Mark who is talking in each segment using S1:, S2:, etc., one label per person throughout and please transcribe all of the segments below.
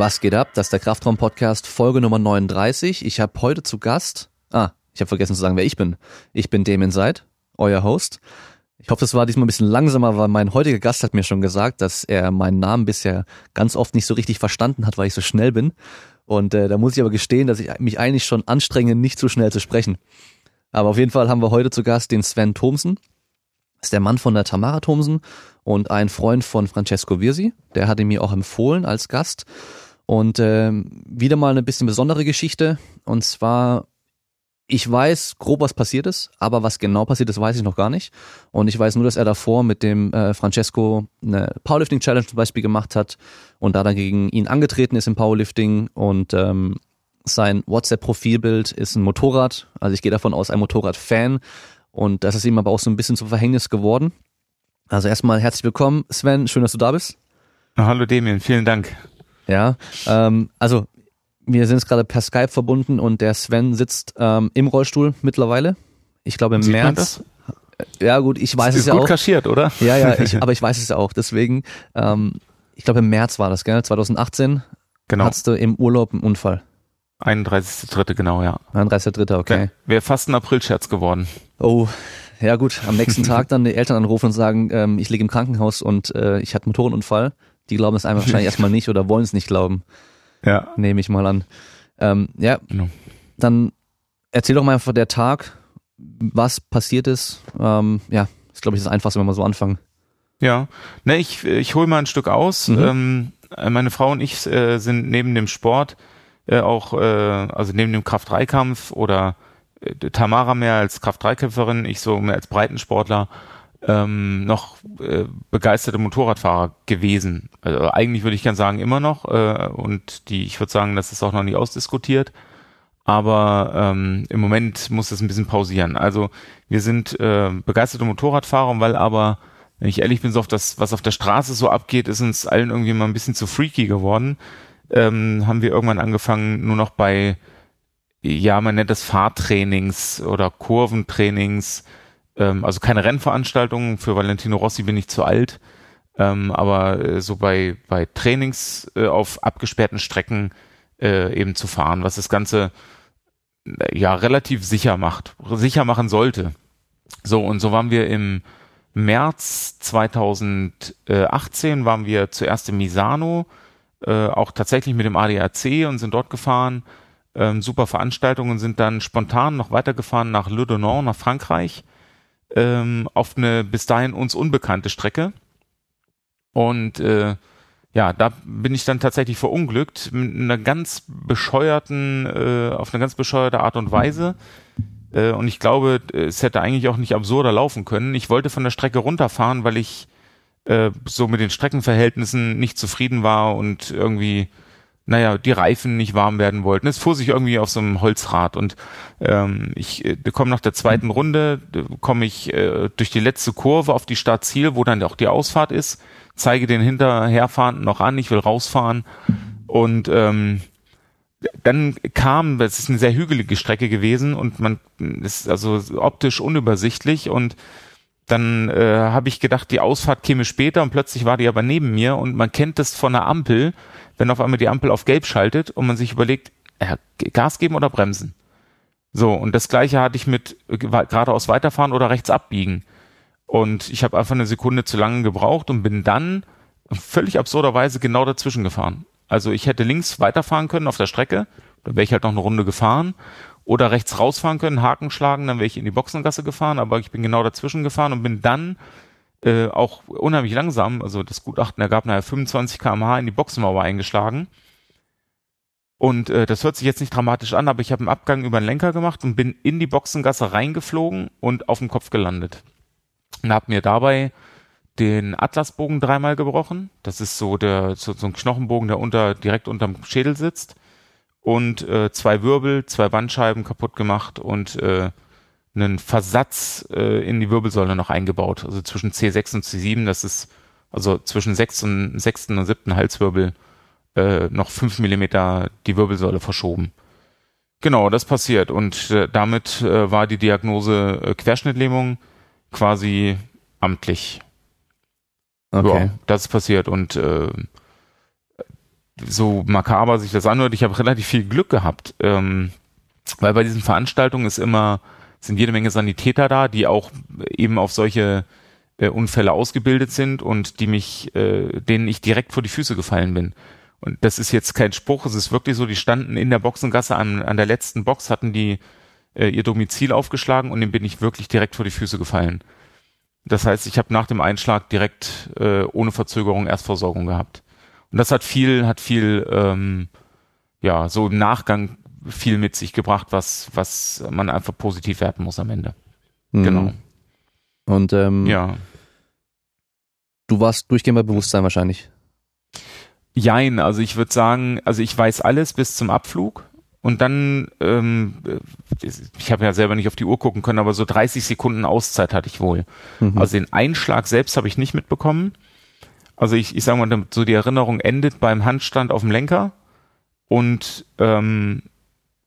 S1: Was geht ab? Das ist der Kraftraum-Podcast, Folge Nummer 39. Ich habe heute zu Gast, ah, ich habe vergessen zu sagen, wer ich bin. Ich bin Damien Seid, euer Host. Ich hoffe, es war diesmal ein bisschen langsamer, weil mein heutiger Gast hat mir schon gesagt, dass er meinen Namen bisher ganz oft nicht so richtig verstanden hat, weil ich so schnell bin. Und äh, da muss ich aber gestehen, dass ich mich eigentlich schon anstrenge, nicht so schnell zu sprechen. Aber auf jeden Fall haben wir heute zu Gast den Sven Thomsen. Das ist der Mann von der Tamara Thomsen und ein Freund von Francesco Virsi. Der hat ihn mir auch empfohlen als Gast. Und äh, wieder mal eine bisschen besondere Geschichte. Und zwar, ich weiß grob, was passiert ist, aber was genau passiert ist, weiß ich noch gar nicht. Und ich weiß nur, dass er davor mit dem äh, Francesco eine Powerlifting Challenge zum Beispiel gemacht hat und da dann gegen ihn angetreten ist im Powerlifting und ähm, sein WhatsApp-Profilbild ist ein Motorrad. Also ich gehe davon aus, ein Motorrad-Fan. Und das ist ihm aber auch so ein bisschen zum Verhängnis geworden. Also erstmal herzlich willkommen, Sven. Schön, dass du da bist.
S2: Hallo Damien, vielen Dank.
S1: Ja, ähm, also wir sind jetzt gerade per Skype verbunden und der Sven sitzt ähm, im Rollstuhl mittlerweile. Ich glaube im
S2: Sieht
S1: März. Ja gut, ich weiß
S2: Das
S1: es
S2: ist
S1: ja
S2: gut
S1: auch.
S2: kaschiert, oder?
S1: Ja, ja, ich, aber ich weiß es ja auch. Deswegen, ähm, ich glaube im März war das, gell? 2018
S2: Genau.
S1: hattest du im Urlaub einen Unfall.
S2: 31.3. genau, ja.
S1: 31.3., okay.
S2: Wäre fast ein Aprilscherz geworden.
S1: Oh, ja gut, am nächsten Tag dann die Eltern anrufen und sagen, ähm, ich liege im Krankenhaus und äh, ich hatte einen Motorenunfall. Die glauben es einfach wahrscheinlich erstmal nicht oder wollen es nicht glauben,
S2: Ja.
S1: nehme ich mal an. Ähm, ja,
S2: Genau.
S1: dann erzähl doch mal einfach der Tag, was passiert ist. Ähm, ja, ist glaube ich das Einfachste, wenn wir so anfangen.
S2: Ja. Ne, ich, ich hole mal ein Stück aus.
S1: Mhm.
S2: Ähm, meine Frau und ich äh, sind neben dem Sport äh, auch, äh, also neben dem Kraft-3-Kampf oder äh, Tamara mehr als Kraft-3-Kämpferin, ich so mehr als Breitensportler, ähm, noch äh, begeisterte Motorradfahrer gewesen. Also eigentlich würde ich gern sagen immer noch äh, und die, ich würde sagen, das ist auch noch nie ausdiskutiert. Aber ähm, im Moment muss es ein bisschen pausieren. Also wir sind äh, begeisterte Motorradfahrer, weil aber, wenn ich ehrlich bin, so auf das, was auf der Straße so abgeht, ist uns allen irgendwie mal ein bisschen zu freaky geworden. Ähm, haben wir irgendwann angefangen, nur noch bei, ja, man nennt das Fahrtrainings oder Kurventrainings, ähm, also keine Rennveranstaltungen, für Valentino Rossi bin ich zu alt, ähm, aber äh, so bei, bei Trainings äh, auf abgesperrten Strecken äh, eben zu fahren, was das Ganze äh, ja relativ sicher macht, sicher machen sollte. So, und so waren wir im März 2018 waren wir zuerst in Misano, äh, auch tatsächlich mit dem ADAC und sind dort gefahren. Ähm, super Veranstaltungen sind dann spontan noch weitergefahren nach Le Donon, nach Frankreich, ähm, auf eine bis dahin uns unbekannte Strecke. Und äh, ja, da bin ich dann tatsächlich verunglückt mit einer ganz bescheuerten, äh, auf eine ganz bescheuerte Art und Weise. Äh, und ich glaube, es hätte eigentlich auch nicht absurder laufen können. Ich wollte von der Strecke runterfahren, weil ich äh, so mit den Streckenverhältnissen nicht zufrieden war und irgendwie, naja, die Reifen nicht warm werden wollten. Es fuhr sich irgendwie auf so einem Holzrad und ähm, ich äh, komme nach der zweiten Runde, komme ich äh, durch die letzte Kurve auf die Startziel, wo dann auch die Ausfahrt ist, zeige den Hinterherfahrenden noch an, ich will rausfahren und ähm, dann kam, es ist eine sehr hügelige Strecke gewesen und man ist also optisch unübersichtlich und dann äh, habe ich gedacht, die Ausfahrt käme später und plötzlich war die aber neben mir und man kennt das von der Ampel, wenn auf einmal die Ampel auf gelb schaltet und man sich überlegt, äh, Gas geben oder bremsen. So, und das gleiche hatte ich mit äh, geradeaus weiterfahren oder rechts abbiegen. Und ich habe einfach eine Sekunde zu lange gebraucht und bin dann völlig absurderweise genau dazwischen gefahren. Also ich hätte links weiterfahren können auf der Strecke, dann wäre ich halt noch eine Runde gefahren. Oder rechts rausfahren können, Haken schlagen, dann wäre ich in die Boxengasse gefahren, aber ich bin genau dazwischen gefahren und bin dann äh, auch unheimlich langsam, also das Gutachten ergab nachher 25 km/h in die Boxenmauer eingeschlagen. Und äh, das hört sich jetzt nicht dramatisch an, aber ich habe einen Abgang über den Lenker gemacht und bin in die Boxengasse reingeflogen und auf dem Kopf gelandet. Und habe mir dabei den Atlasbogen dreimal gebrochen. Das ist so der so, so ein Knochenbogen, der unter direkt unterm Schädel sitzt und äh, zwei Wirbel, zwei Bandscheiben kaputt gemacht und äh, einen Versatz äh, in die Wirbelsäule noch eingebaut. Also zwischen C6 und C7, das ist also zwischen sechs und sechsten und siebten Halswirbel äh, noch fünf Millimeter die Wirbelsäule verschoben. Genau, das passiert und äh, damit äh, war die Diagnose äh, Querschnittlähmung quasi amtlich.
S1: Okay.
S2: Ja, das ist passiert und äh, so makaber sich das anhört, ich habe relativ viel Glück gehabt, ähm, weil bei diesen Veranstaltungen ist immer, sind jede Menge Sanitäter da, die auch eben auf solche äh, Unfälle ausgebildet sind und die mich, äh, denen ich direkt vor die Füße gefallen bin. Und das ist jetzt kein Spruch, es ist wirklich so, die standen in der Boxengasse an, an der letzten Box, hatten die äh, ihr Domizil aufgeschlagen und dem bin ich wirklich direkt vor die Füße gefallen. Das heißt, ich habe nach dem Einschlag direkt äh, ohne Verzögerung Erstversorgung gehabt. Und das hat viel, hat viel, ähm, ja, so im Nachgang viel mit sich gebracht, was, was man einfach positiv werten muss am Ende.
S1: Mhm.
S2: Genau.
S1: Und ähm,
S2: Ja.
S1: du warst durchgehend bei Bewusstsein wahrscheinlich.
S2: Jein, also ich würde sagen, also ich weiß alles bis zum Abflug und dann, ähm, äh, ich habe ja selber nicht auf die Uhr gucken können, aber so 30 Sekunden Auszeit hatte ich wohl.
S1: Mhm.
S2: Also den Einschlag selbst habe ich nicht mitbekommen. Also ich, ich sage mal, so die Erinnerung endet beim Handstand auf dem Lenker und ähm,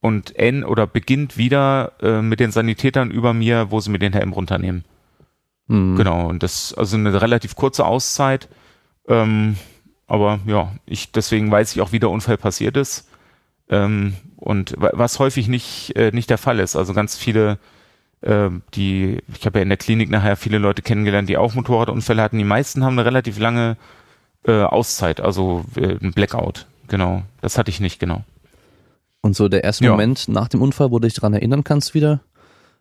S2: und en oder beginnt wieder äh, mit den Sanitätern über mir, wo sie mir den Helm runternehmen.
S1: Mhm.
S2: Genau, und das also eine relativ kurze Auszeit. Ähm, aber ja, ich deswegen weiß ich auch, wie der Unfall passiert ist. Ähm, und wa- was häufig nicht äh, nicht der Fall ist. Also ganz viele, die ich habe ja in der Klinik nachher viele Leute kennengelernt, die auch Motorradunfälle hatten. Die meisten haben eine relativ lange äh, Auszeit, also äh, ein Blackout. Genau, das hatte ich nicht genau.
S1: Und so der erste
S2: Ja.
S1: Moment nach dem Unfall, wo du dich daran erinnern kannst wieder,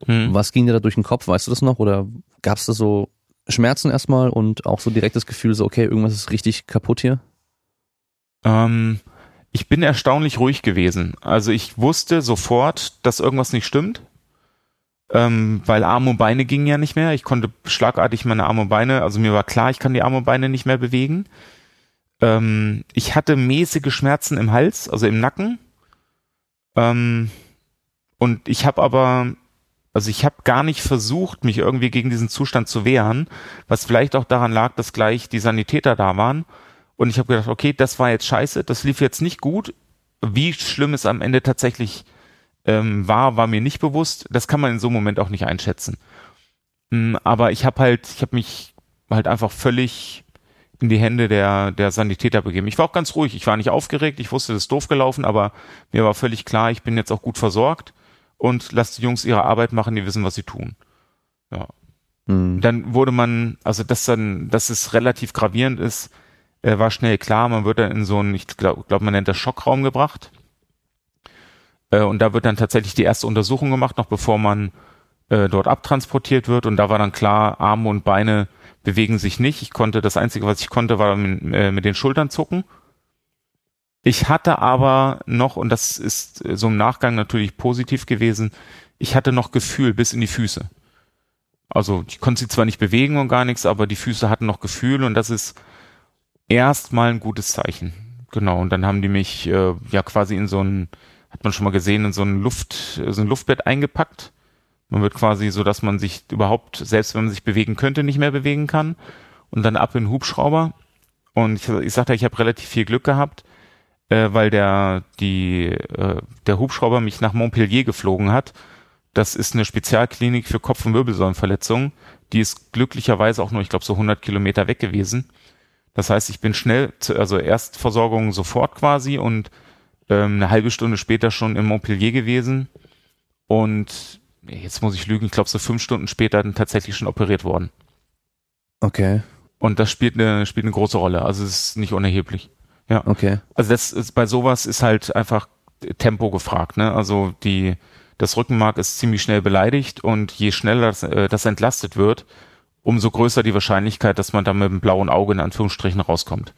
S2: Hm.
S1: was ging dir da durch den Kopf, weißt du das noch? Oder gab es da so Schmerzen erstmal und auch so direkt das Gefühl, so okay, irgendwas ist richtig kaputt hier?
S2: Ähm, ich bin erstaunlich ruhig gewesen. Also ich wusste sofort, dass irgendwas nicht stimmt. Ähm, weil Arme und Beine gingen ja nicht mehr. Ich konnte schlagartig meine Arme und Beine, also mir war klar, ich kann die Arme und Beine nicht mehr bewegen. Ähm, ich hatte mäßige Schmerzen im Hals, also im Nacken. Ähm, und ich habe aber, also ich habe gar nicht versucht, mich irgendwie gegen diesen Zustand zu wehren, was vielleicht auch daran lag, dass gleich die Sanitäter da waren. Und ich habe gedacht, okay, das war jetzt scheiße, das lief jetzt nicht gut. Wie schlimm es am Ende tatsächlich ähm, war, war mir nicht bewusst. Das kann man in so einem Moment auch nicht einschätzen. Mm, Aber ich habe halt, ich habe mich halt einfach völlig in die Hände der, der Sanitäter begeben. Ich war auch ganz ruhig, ich war nicht aufgeregt, ich wusste, das ist doof gelaufen, aber mir war völlig klar, ich bin jetzt auch gut versorgt und lass die Jungs ihre Arbeit machen, die wissen, was sie tun. Ja.
S1: Mhm.
S2: Dann wurde man, also dass dann, dass es relativ gravierend ist, äh, war schnell klar. Man wird dann in so einen, ich glaube, glaub, man nennt das Schockraum gebracht. Äh, und da wird dann tatsächlich die erste Untersuchung gemacht, noch bevor man äh, dort abtransportiert wird. Und da war dann klar, Arme und Beine bewegen sich nicht. Ich konnte, das Einzige, was ich konnte, war mit, äh, den Schultern zucken. Ich hatte aber noch, und das ist so im Nachgang natürlich positiv gewesen, ich hatte noch Gefühl bis in die Füße. Also ich konnte sie zwar nicht bewegen und gar nichts, aber die Füße hatten noch Gefühl und das ist erstmal ein gutes Zeichen. Genau, und dann haben die mich äh, ja quasi in so ein, hat man schon mal gesehen, in so ein Luft, so ein Luftbett eingepackt. Man wird quasi so, dass man sich überhaupt, selbst wenn man sich bewegen könnte, nicht mehr bewegen kann. Und dann ab in den Hubschrauber. Und ich, ich sagte, ich habe relativ viel Glück gehabt, äh, weil der, die, äh, der Hubschrauber mich nach Montpellier geflogen hat. Das ist eine Spezialklinik für Kopf- und Wirbelsäulenverletzungen. Die ist glücklicherweise auch nur, ich glaube, so 100 Kilometer weg gewesen. Das heißt, ich bin schnell, zu, also Erstversorgung sofort quasi und ähm, eine halbe Stunde später schon in Montpellier gewesen. Und jetzt muss ich lügen, ich glaube, so fünf Stunden später dann tatsächlich schon operiert worden.
S1: Okay,
S2: Und das spielt eine, spielt eine große Rolle. Also es ist nicht unerheblich.
S1: okay.
S2: Also das ist bei sowas ist halt einfach Tempo gefragt, ne? Also die das Rückenmark ist ziemlich schnell beleidigt und je schneller das, äh, das entlastet wird, umso größer die Wahrscheinlichkeit, dass man da mit dem blauen Auge in Anführungsstrichen rauskommt.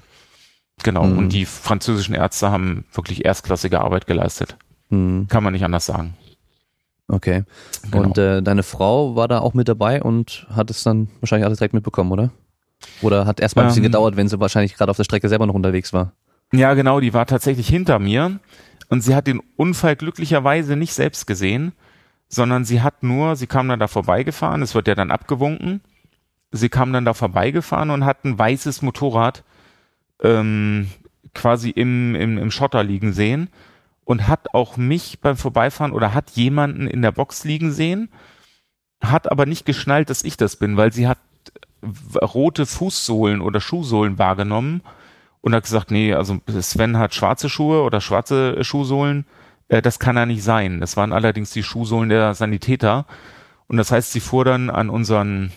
S2: Genau.
S1: Mhm.
S2: Und die französischen Ärzte haben wirklich erstklassige Arbeit geleistet.
S1: Mhm.
S2: Kann man nicht anders sagen.
S1: Okay.
S2: Genau.
S1: Und äh, deine Frau war da auch mit dabei und hat es dann wahrscheinlich alles direkt mitbekommen, oder? Oder hat erstmal ein bisschen
S2: Ähm.
S1: gedauert, wenn sie wahrscheinlich gerade auf der Strecke selber noch unterwegs war?
S2: Ja, genau, die war tatsächlich hinter mir und sie hat den Unfall glücklicherweise nicht selbst gesehen, sondern sie hat nur, sie kam dann da vorbeigefahren, es wird ja dann abgewunken, sie kam dann da vorbeigefahren und hat ein weißes Motorrad ähm, quasi im, im, im Schotter liegen sehen und hat auch mich beim Vorbeifahren oder hat jemanden in der Box liegen sehen, hat aber nicht geschnallt, dass ich das bin, weil sie hat w- rote Fußsohlen oder Schuhsohlen wahrgenommen und hat gesagt, nee, also Sven hat schwarze Schuhe oder schwarze Schuhsohlen, äh, das kann er nicht sein. Das waren allerdings die Schuhsohlen der Sanitäter. Und das heißt, sie fuhr dann an unseren,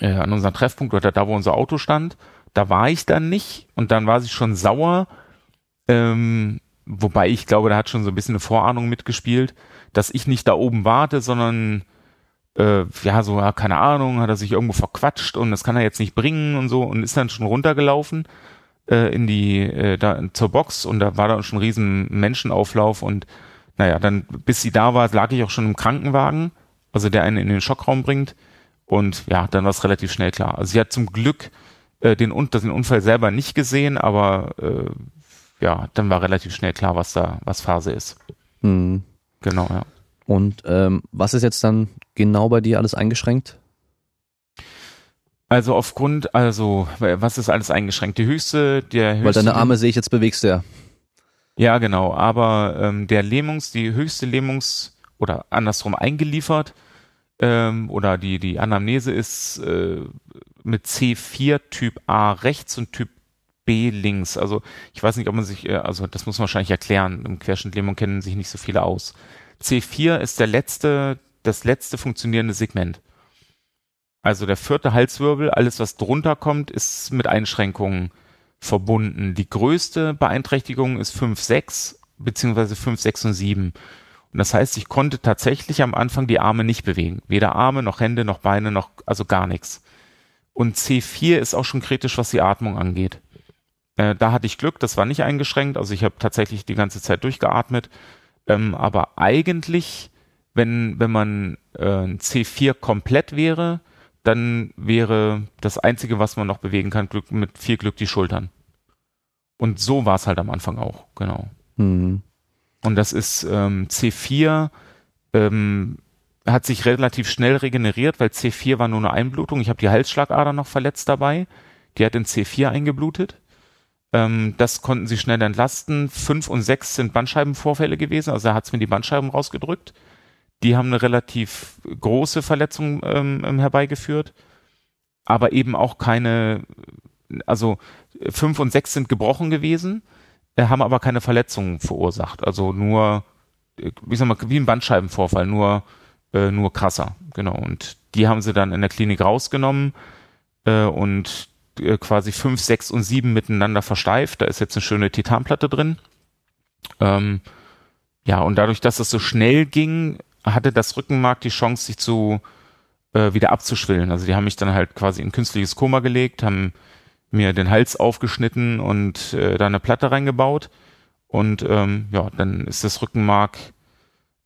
S2: äh, an unseren Treffpunkt oder da, wo unser Auto stand. Da war ich dann nicht und dann war sie schon sauer. Ähm, wobei ich glaube, da hat schon so ein bisschen eine Vorahnung mitgespielt, dass ich nicht da oben warte, sondern äh, ja, so, ja, keine Ahnung, hat er sich irgendwo verquatscht und das kann er jetzt nicht bringen und so und ist dann schon runtergelaufen äh, in die, äh, da zur Box und da war da schon ein riesen Menschenauflauf und naja, dann, bis sie da war, lag ich auch schon im Krankenwagen, also der einen in den Schockraum bringt und ja, dann war es relativ schnell klar. Also sie hat zum Glück äh, den, den Unfall selber nicht gesehen, aber äh, ja, dann war relativ schnell klar, was da, was Phase ist.
S1: Hm.
S2: Genau, ja.
S1: Und ähm, was ist jetzt dann genau bei dir alles eingeschränkt?
S2: Also aufgrund, also was ist alles eingeschränkt? Die höchste, der höchste.
S1: Weil deine Arme sehe ich jetzt bewegst du ja.
S2: Ja, genau. Aber ähm, der Lähmungs, die höchste Lähmungs oder andersrum eingeliefert ähm, oder die die Anamnese ist äh, mit C4 Typ A rechts und Typ B links. Also ich weiß nicht, ob man sich, äh, also das muss man wahrscheinlich erklären. Im Querschnittlähmung kennen sich nicht so viele aus. C4 ist der letzte, das letzte funktionierende Segment. Also der vierte Halswirbel, alles was drunter kommt, ist mit Einschränkungen verbunden. Die größte Beeinträchtigung ist 5, 6, beziehungsweise 5, 6 und 7. Und das heißt, ich konnte tatsächlich am Anfang die Arme nicht bewegen. Weder Arme noch Hände noch Beine noch, also gar nichts. Und C4 ist auch schon kritisch, was die Atmung angeht. Äh, da hatte ich Glück, das war nicht eingeschränkt. Also ich habe tatsächlich die ganze Zeit durchgeatmet. Ähm, aber eigentlich, wenn, wenn man äh, C4 komplett wäre, dann wäre das Einzige, was man noch bewegen kann, Glück, mit viel Glück die Schultern. Und so war es halt am Anfang auch, genau.
S1: Mhm.
S2: Und das ist ähm, C4 ähm, hat sich relativ schnell regeneriert, weil C4 war nur eine Einblutung. Ich habe die Halsschlagader noch verletzt dabei. Die hat in C4 eingeblutet. Ähm, das konnten sie schnell entlasten. Fünf und sechs sind Bandscheibenvorfälle gewesen, also er hat es mir die Bandscheiben rausgedrückt. Die haben eine relativ große Verletzung ähm, ähm, herbeigeführt, aber eben auch keine, also fünf und sechs sind gebrochen gewesen, äh, haben aber keine Verletzungen verursacht. Also nur, äh, wie sag mal, wie ein Bandscheibenvorfall, nur, äh, nur krasser. Genau. Und die haben sie dann in der Klinik rausgenommen äh, und äh, quasi fünf, sechs und sieben miteinander versteift. Da ist jetzt eine schöne Titanplatte drin. Ähm, ja, und dadurch, dass es so schnell ging, hatte das Rückenmark die Chance, sich zu äh, wieder abzuschwillen. Also die haben mich dann halt quasi in künstliches Koma gelegt, haben mir den Hals aufgeschnitten und äh, da eine Platte reingebaut. Und ähm, ja, dann ist das Rückenmark,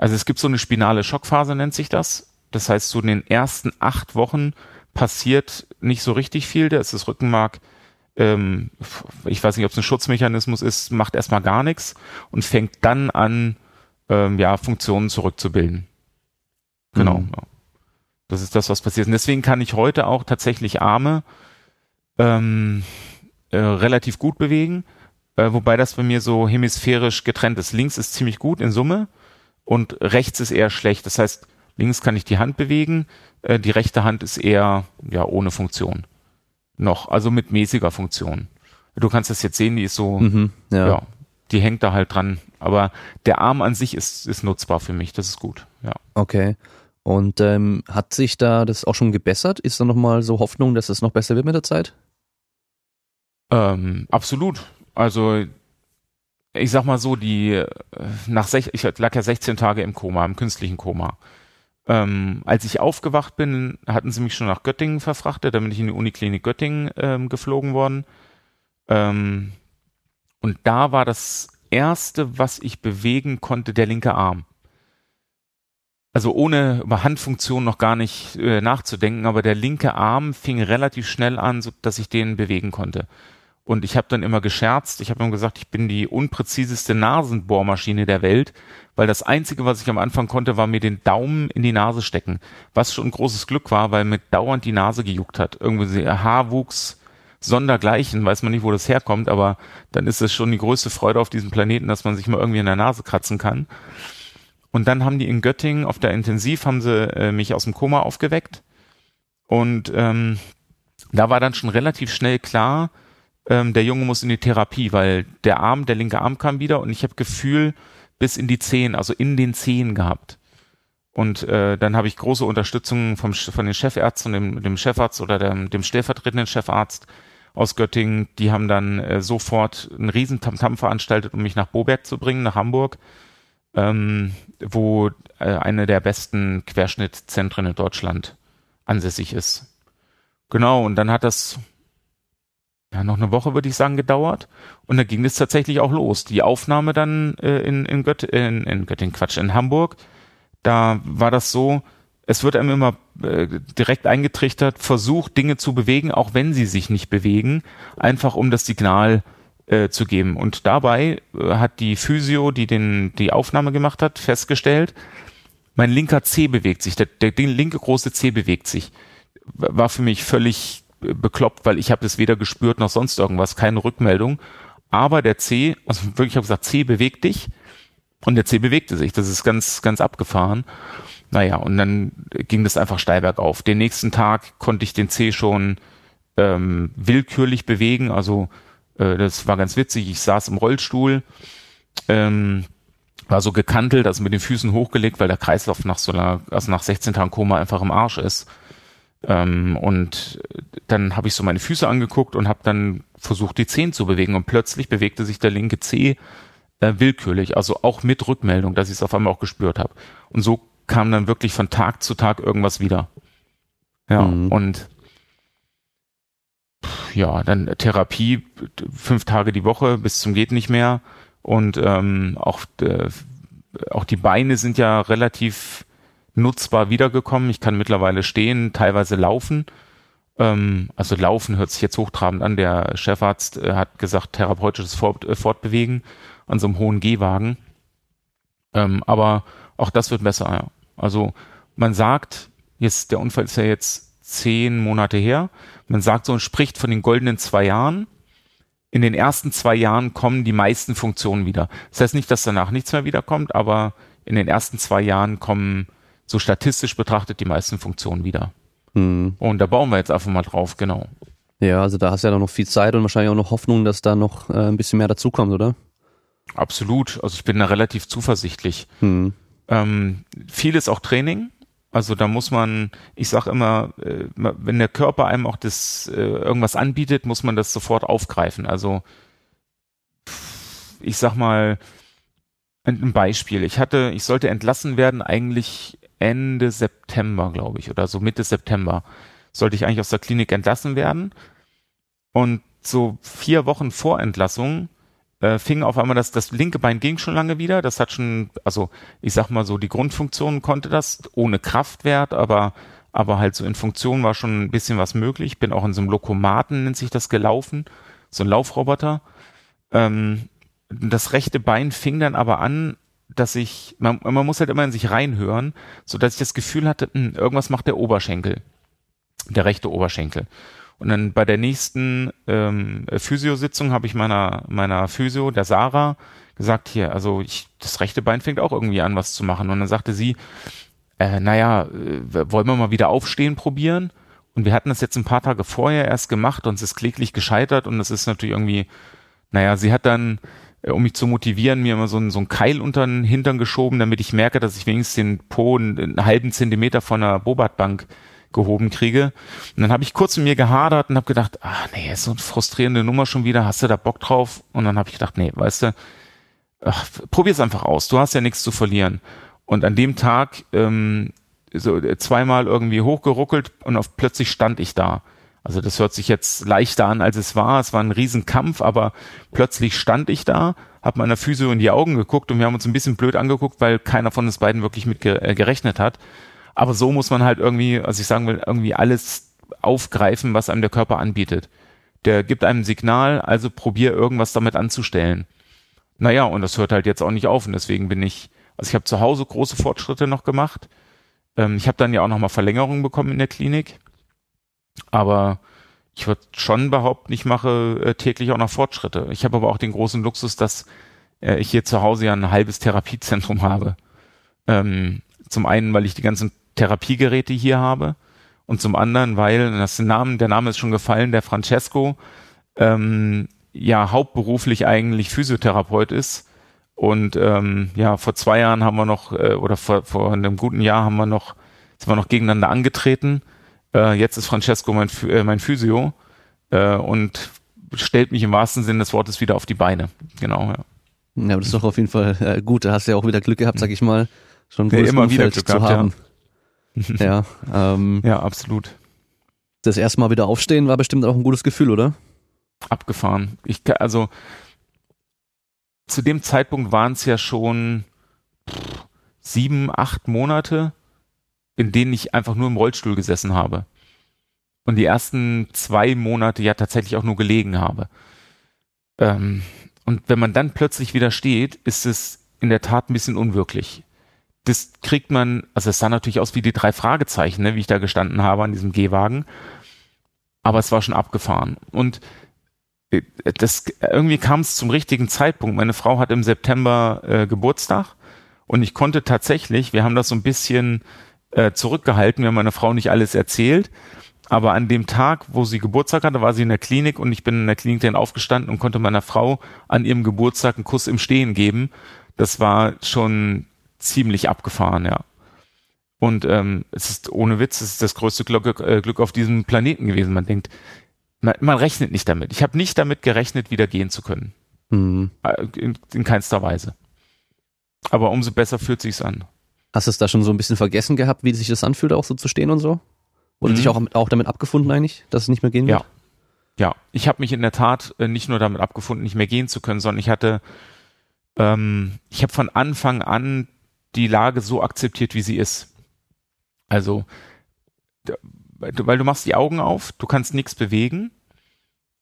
S2: also es gibt so eine spinale Schockphase, nennt sich das. Das heißt, so in den ersten acht Wochen passiert nicht so richtig viel. Da ist das Rückenmark, ähm, ich weiß nicht, ob es ein Schutzmechanismus ist, macht erstmal gar nichts und fängt dann an, ähm, ja, Funktionen zurückzubilden. Genau. Mhm. Das ist das, was passiert. Und deswegen kann ich heute auch tatsächlich Arme ähm, äh, relativ gut bewegen, äh, wobei das bei mir so hemisphärisch getrennt ist. Links ist ziemlich gut in Summe und rechts ist eher schlecht. Das heißt, links kann ich die Hand bewegen, äh, die rechte Hand ist eher ja ohne Funktion. Noch, also mit mäßiger Funktion. Du kannst das jetzt sehen, die ist so,
S1: mhm, ja.
S2: ja, die hängt da halt dran. Aber der Arm an sich ist, ist nutzbar für mich, das ist gut, ja.
S1: Okay. Und ähm, hat sich da das auch schon gebessert? Ist da nochmal so Hoffnung, dass es noch besser wird mit der Zeit?
S2: Ähm, absolut. Also ich sag mal so, die äh, nach sech, ich lag ja 16 Tage im Koma, im künstlichen Koma. Ähm, als ich aufgewacht bin, hatten sie mich schon nach Göttingen verfrachtet, da bin ich in die Uniklinik Göttingen ähm, geflogen worden. Ähm, und da war das erste, was ich bewegen konnte, der linke Arm. Also ohne über Handfunktion noch gar nicht äh, nachzudenken, aber der linke Arm fing relativ schnell an, so dass ich den bewegen konnte. Und ich habe dann immer gescherzt, ich habe immer gesagt, ich bin die unpräziseste Nasenbohrmaschine der Welt, weil das Einzige, was ich am Anfang konnte, war mir den Daumen in die Nase stecken. Was schon ein großes Glück war, weil mir dauernd die Nase gejuckt hat. Irgendwie Haarwuchs, Sondergleichen, weiß man nicht, wo das herkommt, aber dann ist es schon die größte Freude auf diesem Planeten, dass man sich mal irgendwie in der Nase kratzen kann. Und dann haben die in Göttingen auf der Intensiv, haben sie äh, mich aus dem Koma aufgeweckt. Und ähm, da war dann schon relativ schnell klar, ähm, der Junge muss in die Therapie, weil der Arm, der linke Arm kam wieder und ich habe Gefühl bis in die Zehen, also in den Zehen gehabt. Und äh, dann habe ich große Unterstützung vom, von den Chefärzten, dem, dem Chefarzt oder dem, dem stellvertretenden Chefarzt aus Göttingen. Die haben dann äh, sofort einen riesen Tamtam veranstaltet, um mich nach Boberg zu bringen, nach Hamburg, ähm, wo äh, eine der besten Querschnittzentren in Deutschland ansässig ist. Genau, und dann hat das ja, noch eine Woche würde ich sagen gedauert und dann ging es tatsächlich auch los. Die Aufnahme dann äh, in, in, Gött in, in Göttingen, Quatsch, in Hamburg, da war das so, es wird einem immer äh, direkt eingetrichtert, versucht Dinge zu bewegen, auch wenn sie sich nicht bewegen, einfach um das Signal äh, zu geben. Und dabei äh, hat die Physio, die den, die Aufnahme gemacht hat, festgestellt, mein linker C bewegt sich, der, der linke große C bewegt sich. War für mich völlig bekloppt, weil ich habe das weder gespürt noch sonst irgendwas, keine Rückmeldung. Aber der C, also wirklich, ich habe gesagt, C bewegt dich. Und der C bewegte sich. Das ist ganz, ganz abgefahren. Naja, und dann ging das einfach steil bergauf. Den nächsten Tag konnte ich den C schon ähm, willkürlich bewegen. Also äh, das war ganz witzig. Ich saß im Rollstuhl, ähm, war so gekantelt, also mit den Füßen hochgelegt, weil der Kreislauf nach so einer, also nach 16 Tagen Koma einfach im Arsch ist. Ähm, und dann habe ich so meine Füße angeguckt und habe dann versucht, die Zehen zu bewegen. Und plötzlich bewegte sich der linke Zeh äh, willkürlich, also auch mit Rückmeldung, dass ich es auf einmal auch gespürt habe. Und so kam dann wirklich von Tag zu Tag irgendwas wieder. Ja, mhm. und ja, dann Therapie fünf Tage die Woche bis zum geht nicht mehr. Und ähm, auch, äh, auch die Beine sind ja relativ nutzbar wiedergekommen. Ich kann mittlerweile stehen, teilweise laufen. Ähm, also laufen hört sich jetzt hochtrabend an. Der Chefarzt äh, hat gesagt, therapeutisches Fort, äh, Fortbewegen an so einem hohen Gehwagen. Ähm, aber auch das wird besser. Ja. Also man sagt, jetzt der Unfall ist ja jetzt zehn Monate her. Man sagt so und spricht von den goldenen zwei Jahren. In den ersten zwei Jahren kommen die meisten Funktionen wieder. Das heißt nicht, dass danach nichts mehr wiederkommt, aber in den ersten zwei Jahren kommen so statistisch betrachtet die meisten Funktionen wieder. Mhm. Und da bauen wir jetzt einfach mal drauf, genau.
S1: Ja, also da hast du ja noch viel Zeit und wahrscheinlich auch noch Hoffnung, dass da noch äh, ein bisschen mehr dazukommt, oder?
S2: Absolut. Also ich bin da relativ zuversichtlich. Mhm. Ähm, viel ist auch Training. Also da muss man, ich sag immer, äh, wenn der Körper einem auch das äh, irgendwas anbietet, muss man das sofort aufgreifen. Also ich sag mal ein Beispiel. Ich hatte, ich sollte entlassen werden eigentlich Ende September, glaube ich, oder so Mitte September, sollte ich eigentlich aus der Klinik entlassen werden. Und so vier Wochen vor Entlassung äh, fing auf einmal das, das linke Bein ging schon lange wieder. Das hat schon, also ich sag mal so, die Grundfunktion konnte das ohne Kraftwert, aber aber halt so in Funktion war schon ein bisschen was möglich. Bin auch in so einem Lokomaten, nennt sich das, gelaufen, so ein Laufroboter. Ähm, das rechte Bein fing dann aber an, dass ich, man, man muss halt immer in sich reinhören, so dass ich das Gefühl hatte, mh, hm, irgendwas macht der Oberschenkel, der rechte Oberschenkel. Und dann bei der nächsten ähm, Physiositzung habe ich meiner meiner Physio, der Sarah, gesagt hier, also ich, das rechte Bein fängt auch irgendwie an, was zu machen. Und dann sagte sie, äh, naja, äh, wollen wir mal wieder aufstehen probieren? Und wir hatten das jetzt ein paar Tage vorher erst gemacht und es ist kläglich gescheitert und das ist natürlich irgendwie, naja, sie hat dann um mich zu motivieren, mir immer so ein, so ein Keil unter den Hintern geschoben, damit ich merke, dass ich wenigstens den Po einen, einen halben Zentimeter von der Bobatbank gehoben kriege. Und dann habe ich kurz mit mir gehadert und habe gedacht, ah nee, ist so eine frustrierende Nummer schon wieder, hast du da Bock drauf? Und dann habe ich gedacht, nee, weißt du, ach, probier's einfach aus, du hast ja nichts zu verlieren. Und an dem Tag ähm, so zweimal irgendwie hochgeruckelt und auf plötzlich stand ich da. Also das hört sich jetzt leichter an, als es war. Es war ein Riesenkampf, aber plötzlich stand ich da, habe meiner Physio in die Augen geguckt und wir haben uns ein bisschen blöd angeguckt, weil keiner von uns beiden wirklich mit äh, gerechnet hat. Aber so muss man halt irgendwie, also ich sagen will, irgendwie alles aufgreifen, was einem der Körper anbietet. Der gibt einem ein Signal, also probier irgendwas damit anzustellen. Naja, und das hört halt jetzt auch nicht auf und deswegen bin ich, also ich habe zu Hause große Fortschritte noch gemacht. Ähm, ich habe dann ja auch nochmal Verlängerungen bekommen in der Klinik aber ich würde schon behaupten, ich mache äh, täglich auch noch Fortschritte. Ich habe aber auch den großen Luxus, dass äh, ich hier zu Hause ja ein halbes Therapiezentrum habe. Ähm, zum einen, weil ich die ganzen Therapiegeräte hier habe und zum anderen, weil, das Namen, der Name ist schon gefallen, der Francesco, ähm, ja hauptberuflich eigentlich Physiotherapeut ist. Und ähm, ja, vor zwei Jahren haben wir noch, äh, oder vor, vor einem guten Jahr haben wir noch, sind wir noch gegeneinander angetreten. Äh, jetzt ist Francesco mein, äh, mein Physio äh, und stellt mich im wahrsten Sinne des Wortes wieder auf die Beine. Genau, ja.
S1: Ja, aber das ist doch auf jeden Fall äh, gut. Da hast du ja auch wieder Glück gehabt, sag ich mal, schon ein
S2: Ja,
S1: gutes
S2: immer wieder
S1: Umfeld
S2: Glück
S1: zu
S2: gehabt,
S1: haben. Ja, ähm,
S2: Ja, absolut.
S1: das erste Mal wieder aufstehen war bestimmt auch ein gutes Gefühl, oder?
S2: abgefahren. Ich also zu dem Zeitpunkt waren es ja schon pff, sieben, acht Monate, in denen ich einfach nur im Rollstuhl gesessen habe. Und die ersten zwei Monate ja tatsächlich auch nur gelegen habe. Ähm, und wenn man dann plötzlich wieder steht, ist es in der Tat ein bisschen unwirklich. Das kriegt man, also es sah natürlich aus wie die drei Fragezeichen, ne, wie ich da gestanden habe an diesem Gehwagen. Aber es war schon abgefahren. Und das irgendwie kam es zum richtigen Zeitpunkt. Meine Frau hat im September äh, Geburtstag und ich konnte tatsächlich, wir haben das so ein bisschen äh, zurückgehalten, wir haben meiner Frau nicht alles erzählt, aber an dem Tag, wo sie Geburtstag hatte, war sie in der Klinik und ich bin in der Klinik dann aufgestanden und konnte meiner Frau an ihrem Geburtstag einen Kuss im Stehen geben. Das war schon ziemlich abgefahren, ja. Und ähm, es ist ohne Witz, es ist das größte Glück, äh, Glück auf diesem Planeten gewesen. Man denkt, man, man rechnet nicht damit. Ich habe nicht damit gerechnet, wieder gehen zu können.
S1: Hm.
S2: Äh, In, in keinster Weise. Aber umso besser fühlt sich's an.
S1: Hast du es da schon so ein bisschen vergessen gehabt, wie sich das anfühlt, auch so zu stehen und so? Oder
S2: Mhm.
S1: dich auch, auch damit abgefunden eigentlich, dass es nicht mehr gehen
S2: Ja.
S1: wird?
S2: Ja, ich habe mich in der Tat äh, nicht nur damit abgefunden, nicht mehr gehen zu können, sondern ich hatte, ähm, ich habe von Anfang an die Lage so akzeptiert, wie sie ist. Also, weil du machst die Augen auf, du kannst nichts bewegen.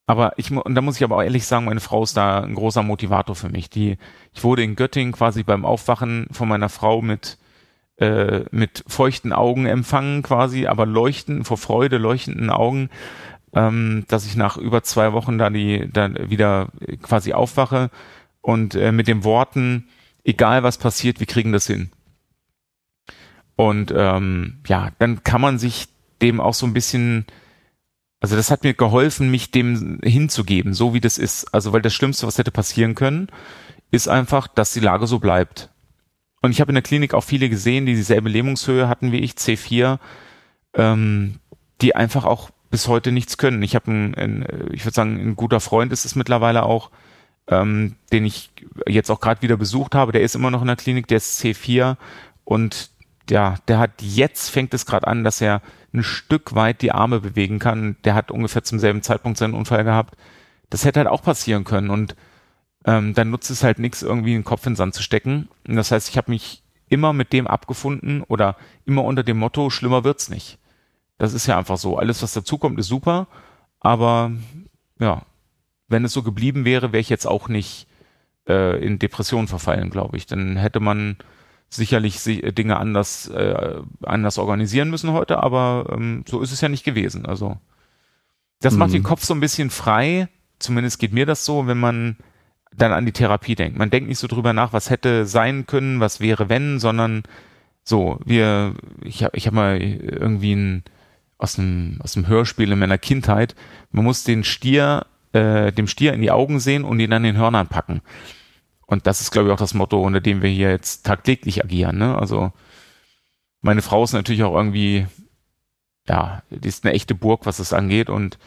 S2: Aber ich, und da muss ich aber auch ehrlich sagen, meine Frau ist da ein großer Motivator für mich. Die, ich wurde in Göttingen quasi beim Aufwachen von meiner Frau mit, äh, mit feuchten Augen empfangen quasi, aber leuchten, vor Freude leuchtenden Augen, ähm, dass ich nach über zwei Wochen da die, dann wieder quasi aufwache und äh, mit den Worten, egal was passiert, wir kriegen das hin. Und ähm, ja, dann kann man sich dem auch so ein bisschen, also das hat mir geholfen, mich dem hinzugeben, so wie das ist. Also weil das Schlimmste, was hätte passieren können, ist einfach, dass die Lage so bleibt. Und ich habe in der Klinik auch viele gesehen, die dieselbe Lähmungshöhe hatten wie ich, C4, ähm, die einfach auch bis heute nichts können. Ich habe einen, einen, ich würde sagen, ein guter Freund ist es mittlerweile auch, ähm, den ich jetzt auch gerade wieder besucht habe. Der ist immer noch in der Klinik, der ist C4 und ja, der hat jetzt fängt es gerade an, dass er ein Stück weit die Arme bewegen kann. Der hat ungefähr zum selben Zeitpunkt seinen Unfall gehabt. Das hätte halt auch passieren können und ähm, dann nutzt es halt nichts, irgendwie den Kopf in den Sand zu stecken. Und das heißt, ich habe mich immer mit dem abgefunden oder immer unter dem Motto, schlimmer wird's nicht. Das ist ja einfach so. Alles, was dazukommt, ist super, aber ja, wenn es so geblieben wäre, wäre ich jetzt auch nicht äh, in Depression verfallen, glaube ich. Dann hätte man sicherlich si- Dinge anders äh, anders organisieren müssen heute, aber ähm, so ist es ja nicht gewesen. Also das macht
S1: Mhm.
S2: den Kopf so ein bisschen frei. Zumindest geht mir das so, wenn man dann an die Therapie denkt. Man denkt nicht so drüber nach, was hätte sein können, was wäre wenn, sondern so, wir, ich habe ich hab mal irgendwie ein, aus einem, aus einem Hörspiel in meiner Kindheit, man muss den Stier, äh, dem Stier in die Augen sehen und ihn an den Hörnern packen. Und das ist, glaube ich, auch das Motto, unter dem wir hier jetzt tagtäglich agieren. Ne? Also meine Frau ist natürlich auch irgendwie, ja, die ist eine echte Burg, was das angeht und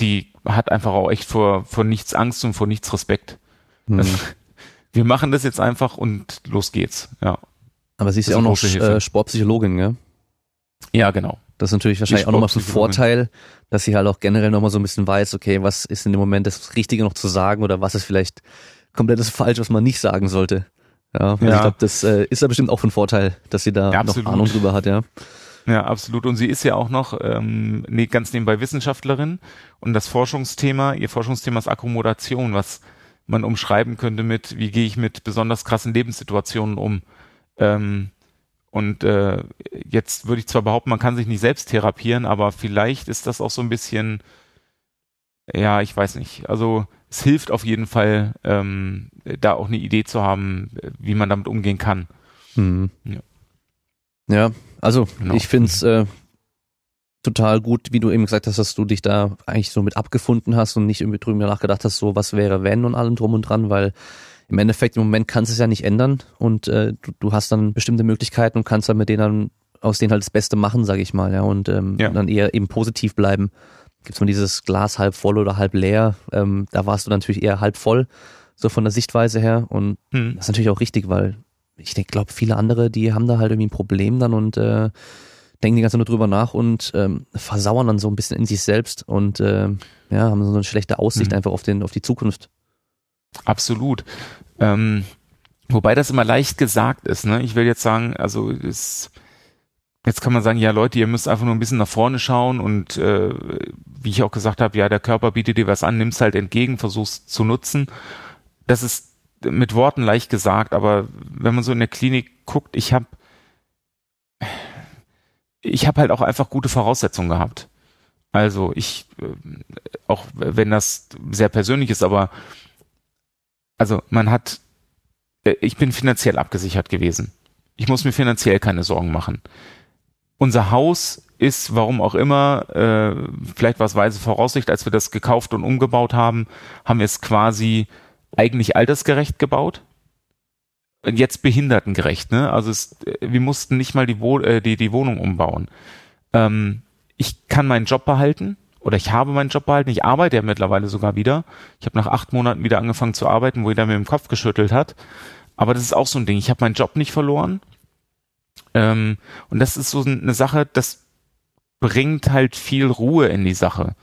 S2: die hat einfach auch echt vor, vor nichts Angst und vor nichts Respekt.
S1: Hm.
S2: Also, wir machen das jetzt einfach und los geht's. Ja,
S1: Aber sie ist
S2: das
S1: ja auch noch äh, Sportpsychologin, gell?
S2: ja genau.
S1: Das ist natürlich wahrscheinlich auch nochmal so ein. Vorteil, dass sie halt auch generell nochmal so ein bisschen weiß, okay, was ist in dem Moment das Richtige noch zu sagen oder was ist vielleicht komplettes Falsch, was man nicht sagen sollte. Ja, also
S2: Ja.
S1: ich glaube, das äh, ist ja bestimmt auch von Vorteil, dass sie da
S2: Ja,
S1: noch. Ahnung drüber hat, ja.
S2: Ja, absolut. Und sie ist ja auch noch ähm, nee, ganz nebenbei Wissenschaftlerin. Und das Forschungsthema, ihr Forschungsthema ist Akkommodation, was man umschreiben könnte mit, wie gehe ich mit besonders krassen Lebenssituationen um. Ähm, und äh, jetzt würde ich zwar behaupten, man kann sich nicht selbst therapieren, aber vielleicht ist das auch so ein bisschen, ja, ich weiß nicht. Also es hilft auf jeden Fall, ähm, da auch eine Idee zu haben, wie man damit umgehen kann.
S1: Hm.
S2: Ja.
S1: Ja, also
S2: Genau.
S1: ich finde es äh, total gut, wie du eben gesagt hast, dass du dich da eigentlich so mit abgefunden hast und nicht irgendwie drüber nachgedacht hast, so was wäre wenn und allem drum und dran, weil im Endeffekt im Moment kannst du es ja nicht ändern und äh, du, du hast dann bestimmte Möglichkeiten und kannst dann mit denen dann aus denen halt das Beste machen, sage ich mal, ja, und ähm, ja. dann eher eben positiv bleiben. Gibt's mal dieses Glas halb voll oder halb leer, ähm, da warst du natürlich eher halb voll, so von der Sichtweise her und hm. das ist natürlich auch richtig, weil ich glaube, viele andere, die haben da halt irgendwie ein Problem dann und äh, denken die ganze Zeit nur drüber nach und ähm, versauern dann so ein bisschen in sich selbst und äh, ja, haben so eine schlechte Aussicht mhm. einfach auf, den, auf die Zukunft.
S2: Absolut. Ähm, wobei das immer leicht gesagt ist. Ne? Ich will jetzt sagen, also ist, jetzt kann man sagen, ja Leute, ihr müsst einfach nur ein bisschen nach vorne schauen und äh, wie ich auch gesagt habe, ja, der Körper bietet dir was an, nimm's halt entgegen, versuch's zu nutzen. Das ist mit Worten leicht gesagt, aber wenn man so in der Klinik guckt, ich habe ich habe halt auch einfach gute Voraussetzungen gehabt. Also ich, äh, auch wenn das sehr persönlich ist, aber also man hat, äh, ich bin finanziell abgesichert gewesen. Ich muss mir finanziell keine Sorgen machen. Unser Haus ist, warum auch immer, äh, vielleicht war es weise Voraussicht, als wir das gekauft und umgebaut haben, haben wir es quasi eigentlich altersgerecht gebaut jetzt behindertengerecht, ne? Also es, wir mussten nicht mal die, Wo äh, die, die Wohnung umbauen. Ähm, ich kann meinen Job behalten oder ich habe meinen Job behalten. Ich arbeite ja mittlerweile sogar wieder. Ich habe nach acht Monaten wieder angefangen zu arbeiten, wo jeder mir im Kopf geschüttelt hat. Aber das ist auch so ein Ding. Ich habe meinen Job nicht verloren. Ähm, und das ist so eine Sache, das bringt halt viel Ruhe in die Sache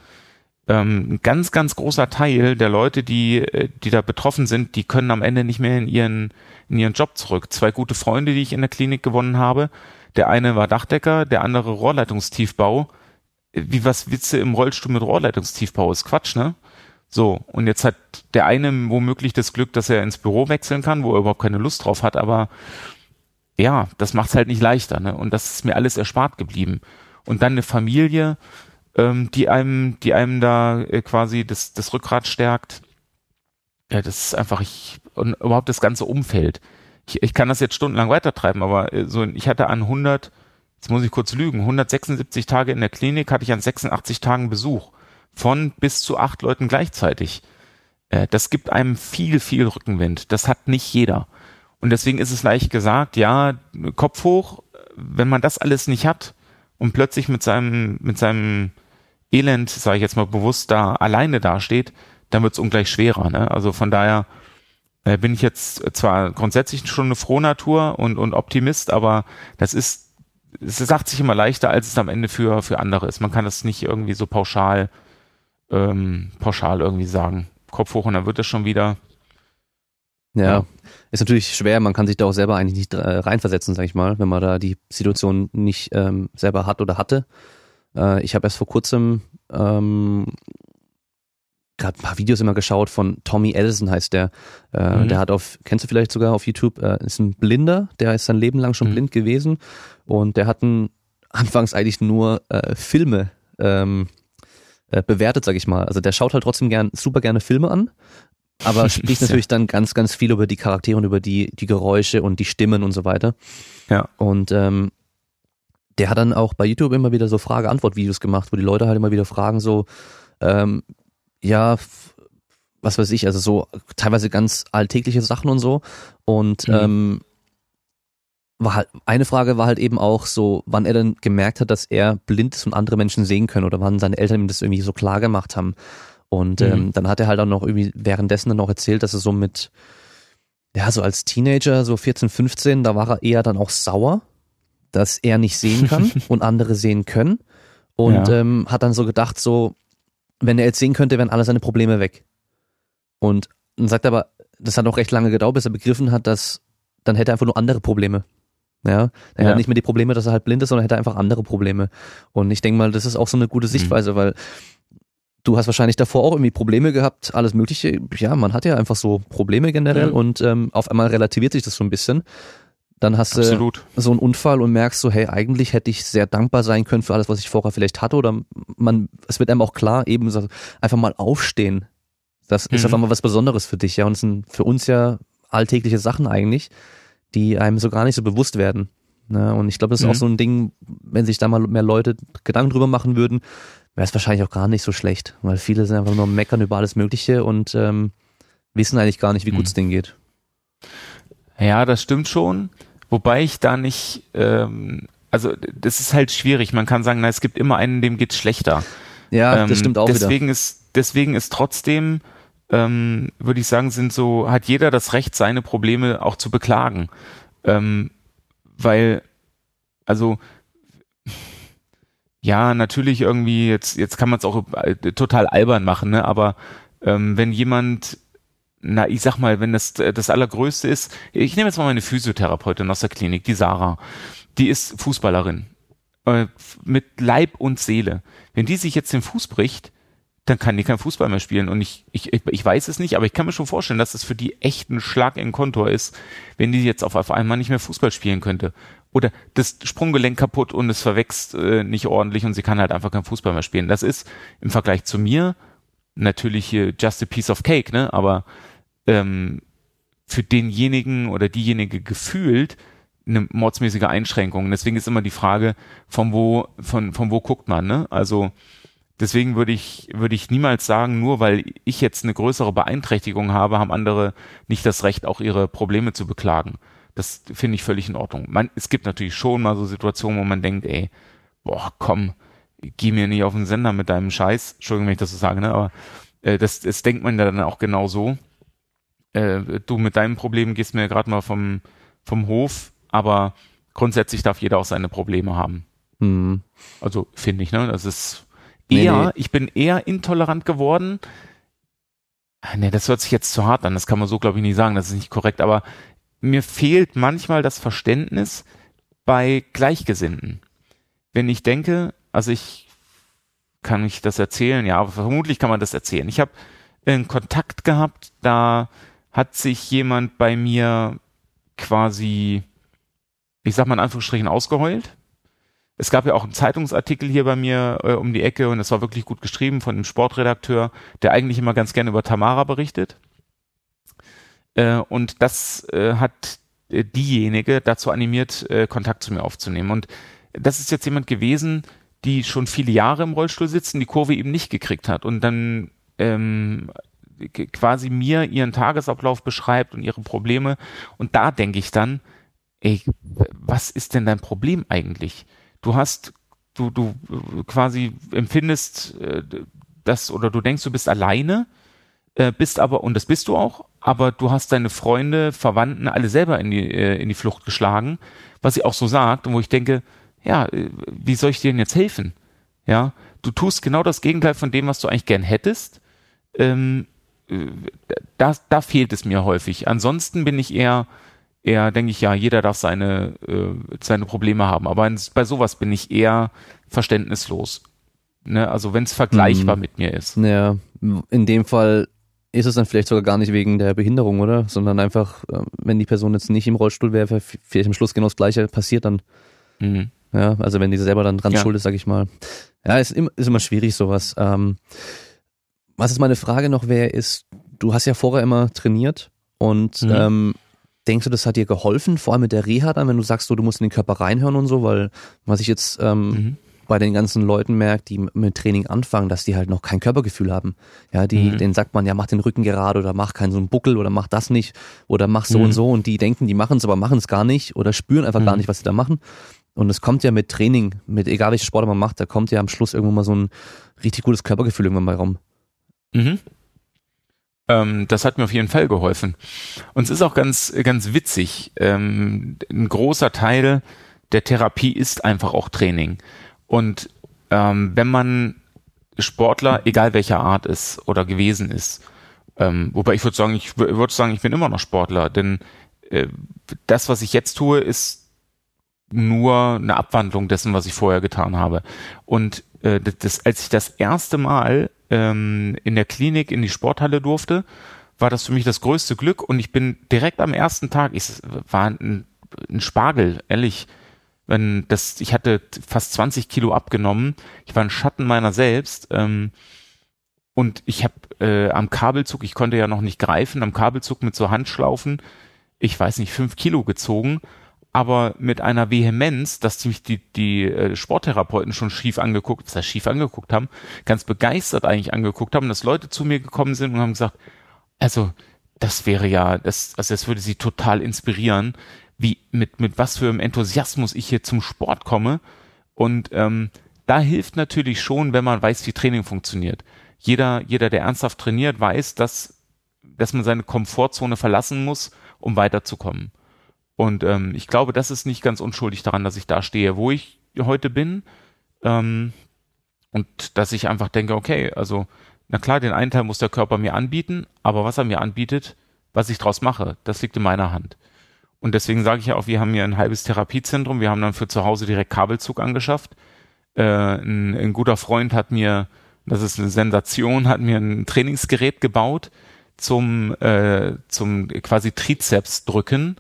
S2: ein ganz, ganz großer Teil der Leute, die, äh, die da betroffen sind, die können am Ende nicht mehr in ihren, in ihren Job zurück. Zwei gute Freunde, die ich in der Klinik gewonnen habe. Der eine war Dachdecker, der andere Rohrleitungstiefbau. Wie was Witze im Rollstuhl mit Rohrleitungstiefbau ist Quatsch, ne? So, und jetzt hat der eine womöglich das Glück, dass er ins Büro wechseln kann, wo er überhaupt keine Lust drauf hat, aber ja, das macht's halt nicht leichter, ne? Und das ist mir alles erspart geblieben. Und dann eine Familie, ähm, die einem, die einem da äh, quasi das, das Rückgrat stärkt. Ja, das ist einfach ich und überhaupt das ganze Umfeld. Ich, ich kann das jetzt stundenlang weitertreiben, aber äh, so ich hatte an 100, jetzt muss ich kurz lügen, 176 Tage in der Klinik hatte ich an 86 Tagen Besuch von bis zu acht Leuten gleichzeitig. Äh, das gibt einem viel, viel Rückenwind. Das hat nicht jeder. Und deswegen ist es leicht gesagt, ja, Kopf hoch, wenn man das alles nicht hat und plötzlich mit seinem, mit seinem Elend, sage ich jetzt mal bewusst, da alleine dasteht, dann wird es ungleich schwerer. Ne? Also von daher äh, bin ich jetzt zwar grundsätzlich schon eine Frohnatur und, und Optimist, aber das ist, es sagt sich immer leichter, als es am Ende für, für andere ist. Man kann das nicht irgendwie so pauschal, ähm, pauschal irgendwie sagen. Kopf hoch und dann wird es schon wieder.
S1: Ja, ja, ist natürlich schwer. Man kann sich da auch selber eigentlich nicht äh, reinversetzen, sag ich mal, wenn man da die Situation nicht ähm, selber hat oder hatte. Äh, ich habe erst vor kurzem ähm, gerade ein paar Videos immer geschaut von Tommy Edison heißt der. Äh, mhm. Der hat auf, kennst du vielleicht sogar auf YouTube, äh, ist ein Blinder, der ist sein Leben lang schon mhm. blind gewesen und der hat ein, anfangs eigentlich nur äh, Filme ähm, äh, bewertet, sag ich mal. Also der schaut halt trotzdem gern, super gerne Filme an, aber spricht natürlich dann ganz, ganz viel über die Charaktere und über die, die Geräusche und die Stimmen und so weiter. Ja. Und ähm, der hat dann auch bei YouTube immer wieder so Frage-Antwort-Videos gemacht, wo die Leute halt immer wieder fragen, so, ähm, ja, was weiß ich, also so teilweise ganz alltägliche Sachen und so. Und mhm. ähm, war halt, eine Frage war halt eben auch so, wann er dann gemerkt hat, dass er blind ist und andere Menschen sehen können oder wann seine Eltern ihm das irgendwie so klar gemacht haben. Und mhm. ähm, dann hat er halt auch noch irgendwie währenddessen dann auch erzählt, dass er so mit, ja, so als Teenager, so 14, 15, da war er eher dann auch sauer, dass er nicht sehen kann und andere sehen können. Und ja. ähm, hat dann so gedacht, so, wenn er jetzt sehen könnte, wären alle seine Probleme weg. Und dann sagt er aber, das hat auch recht lange gedauert, bis er begriffen hat, dass dann hätte er einfach nur andere Probleme. Ja, er ja. hat nicht mehr die Probleme, dass er halt blind ist, sondern hätte einfach andere Probleme. Und ich denke mal, das ist auch so eine gute mhm. Sichtweise, mhm. weil du hast wahrscheinlich davor auch irgendwie Probleme gehabt, alles Mögliche. Ja, man hat ja einfach so Probleme generell mhm. und ähm, auf einmal relativiert sich das so ein bisschen. Dann hast Absolut. du so einen Unfall und merkst so, hey, eigentlich hätte ich sehr dankbar sein können für alles, was ich vorher vielleicht hatte. Oder man, es wird einem auch klar, eben einfach mal aufstehen. Das mhm. ist auf einmal was Besonderes für dich, ja. Und es sind für uns ja alltägliche Sachen eigentlich, die einem so gar nicht so bewusst werden. Ja, und ich glaube, das ist mhm. auch so ein Ding, wenn sich da mal mehr Leute Gedanken drüber machen würden, wäre es wahrscheinlich auch gar nicht so schlecht, weil viele sind einfach nur meckern über alles Mögliche und ähm, wissen eigentlich gar nicht, wie gut es mhm. denen geht.
S2: Ja, das stimmt schon. Wobei ich da nicht, ähm, also das ist halt schwierig. Man kann sagen, na, es gibt immer einen, dem geht's schlechter.
S1: Ja, ähm, das stimmt auch
S2: deswegen
S1: wieder.
S2: Ist, deswegen ist trotzdem, ähm, würde ich sagen, sind so, hat jeder das Recht, seine Probleme auch zu beklagen. Ähm, weil, also, ja, natürlich irgendwie, jetzt, jetzt kann man es auch äh, total albern machen, ne? aber ähm, wenn jemand na, ich sag mal, wenn das das Allergrößte ist, ich nehme jetzt mal meine Physiotherapeutin aus der Klinik, die Sarah, die ist Fußballerin, äh, mit Leib und Seele. Wenn die sich jetzt den Fuß bricht, dann kann die kein Fußball mehr spielen. Und ich, ich, ich weiß es nicht, aber ich kann mir schon vorstellen, dass es für die echt ein Schlag in Kontor ist, wenn die jetzt auf, einmal nicht mehr Fußball spielen könnte. Oder das Sprunggelenk kaputt und es verwächst äh, nicht ordentlich und sie kann halt einfach kein Fußball mehr spielen. Das ist im Vergleich zu mir natürlich just a piece of cake, ne? Aber ähm, für denjenigen oder diejenige gefühlt eine mordsmäßige Einschränkung. Deswegen ist immer die Frage, von wo, von, von wo guckt man, ne? Also, deswegen würde ich, würde ich niemals sagen, nur weil ich jetzt eine größere Beeinträchtigung habe, haben andere nicht das Recht, auch ihre Probleme zu beklagen. Das finde ich völlig in Ordnung. Man, es gibt natürlich schon mal so Situationen, wo man denkt, ey, boah, komm, geh mir nicht auf den Sender mit deinem Scheiß. Entschuldigung, wenn ich das so sage, ne? Aber äh, das, das denkt man ja dann auch genau so äh, du mit deinem Problem gehst mir gerade mal vom, vom Hof, aber grundsätzlich darf jeder auch seine Probleme haben. Mhm. Also finde ich, ne? Das ist eher, nee, nee. ich bin eher intolerant geworden. Ne, das hört sich jetzt zu hart an, das kann man so, glaube ich, nicht sagen, das ist nicht korrekt, aber mir fehlt manchmal das Verständnis bei Gleichgesinnten. Wenn ich denke, also ich kann ich das erzählen, ja, aber vermutlich kann man das erzählen. Ich habe einen Kontakt gehabt, da hat sich jemand bei mir quasi, ich sag mal in Anführungsstrichen, ausgeheult. Es gab ja auch einen Zeitungsartikel hier bei mir äh, um die Ecke und es war wirklich gut geschrieben von einem Sportredakteur, der eigentlich immer ganz gerne über Tamara berichtet. Äh, und das äh, hat äh, diejenige dazu animiert, äh, Kontakt zu mir aufzunehmen. Und das ist jetzt jemand gewesen, die schon viele Jahre im Rollstuhl sitzen, die Kurve eben nicht gekriegt hat und dann ähm, quasi mir ihren Tagesablauf beschreibt und ihre Probleme. Und da denke ich dann, ey, was ist denn dein Problem eigentlich? Du hast, du, du quasi empfindest äh, das oder du denkst, du bist alleine, äh, bist aber, und das bist du auch, aber du hast deine Freunde, Verwandten alle selber in die, äh, in die Flucht geschlagen, was sie auch so sagt und wo ich denke, ja, wie soll ich dir denn jetzt helfen? Ja, du tust genau das Gegenteil von dem, was du eigentlich gern hättest. Ähm, da, da fehlt es mir häufig. Ansonsten bin ich eher, eher denke ich, ja, jeder darf seine, äh, seine Probleme haben. Aber in, bei sowas bin ich eher verständnislos. Ne? Also wenn es vergleichbar mhm. mit mir ist.
S1: Ja, in dem Fall ist es dann vielleicht sogar gar nicht wegen der Behinderung, oder? Sondern einfach, äh, wenn die Person jetzt nicht im Rollstuhl wäre, vielleicht am Schluss genau das Gleiche passiert dann. Mhm. Ja, also wenn die selber dann dran ja. schuld ist, sag ich mal. Ja, ist, immer, ist immer schwierig sowas. Ähm, was ist meine Frage noch wäre, ist, du hast ja vorher immer trainiert und mhm. ähm, denkst du, das hat dir geholfen, vor allem mit der Reha dann, wenn du sagst, so, du musst in den Körper reinhören und so, weil was ich jetzt ähm, mhm. bei den ganzen Leuten merke, die mit Training anfangen, dass die halt noch kein Körpergefühl haben. Ja, die, mhm. denen sagt man, ja, mach den Rücken gerade oder mach keinen so einen Buckel oder mach das nicht oder mach so und mhm. so und die denken, die machen es, aber machen es gar nicht oder spüren einfach gar mhm. nicht, was sie da machen. Und es kommt ja mit Training, mit egal welche Sport man macht, da kommt ja am Schluss irgendwann mal so ein richtig gutes Körpergefühl irgendwann mal rum. Mhm.
S2: Ähm, das hat mir auf jeden Fall geholfen. Und es ist auch ganz, ganz witzig. Ähm, ein großer Teil der Therapie ist einfach auch Training. Und ähm, wenn man Sportler, egal welcher Art ist oder gewesen ist, ähm, wobei ich würde sagen, ich würde sagen, ich bin immer noch Sportler, denn äh, das, was ich jetzt tue, ist nur eine Abwandlung dessen, was ich vorher getan habe. Und äh, das, als ich das erste Mal ähm, in der Klinik in die Sporthalle durfte, war das für mich das größte Glück und ich bin direkt am ersten Tag, ich war ein, ein Spargel, ehrlich, wenn das, ich hatte fast 20 Kilo abgenommen, ich war ein Schatten meiner selbst ähm, und ich habe äh, am Kabelzug, ich konnte ja noch nicht greifen, am Kabelzug mit so Handschlaufen, ich weiß nicht, fünf Kilo gezogen aber mit einer Vehemenz, dass mich die, die äh, Sporttherapeuten schon schief angeguckt, was heißt schief angeguckt haben, ganz begeistert eigentlich angeguckt haben, dass Leute zu mir gekommen sind und haben gesagt, also das wäre ja, das, also das würde sie total inspirieren, wie mit, mit was für einem Enthusiasmus ich hier zum Sport komme. Und ähm, da hilft natürlich schon, wenn man weiß, wie Training funktioniert. Jeder, jeder, der ernsthaft trainiert, weiß, dass, dass man seine Komfortzone verlassen muss, um weiterzukommen. Und ähm, ich glaube, das ist nicht ganz unschuldig daran, dass ich da stehe, wo ich heute bin. Ähm, und dass ich einfach denke, okay, also, na klar, den einen Teil muss der Körper mir anbieten, aber was er mir anbietet, was ich draus mache, das liegt in meiner Hand. Und deswegen sage ich ja auch, wir haben hier ein halbes Therapiezentrum, wir haben dann für zu Hause direkt Kabelzug angeschafft. Äh, ein, ein guter Freund hat mir, das ist eine Sensation, hat mir ein Trainingsgerät gebaut zum, äh, zum quasi Trizeps drücken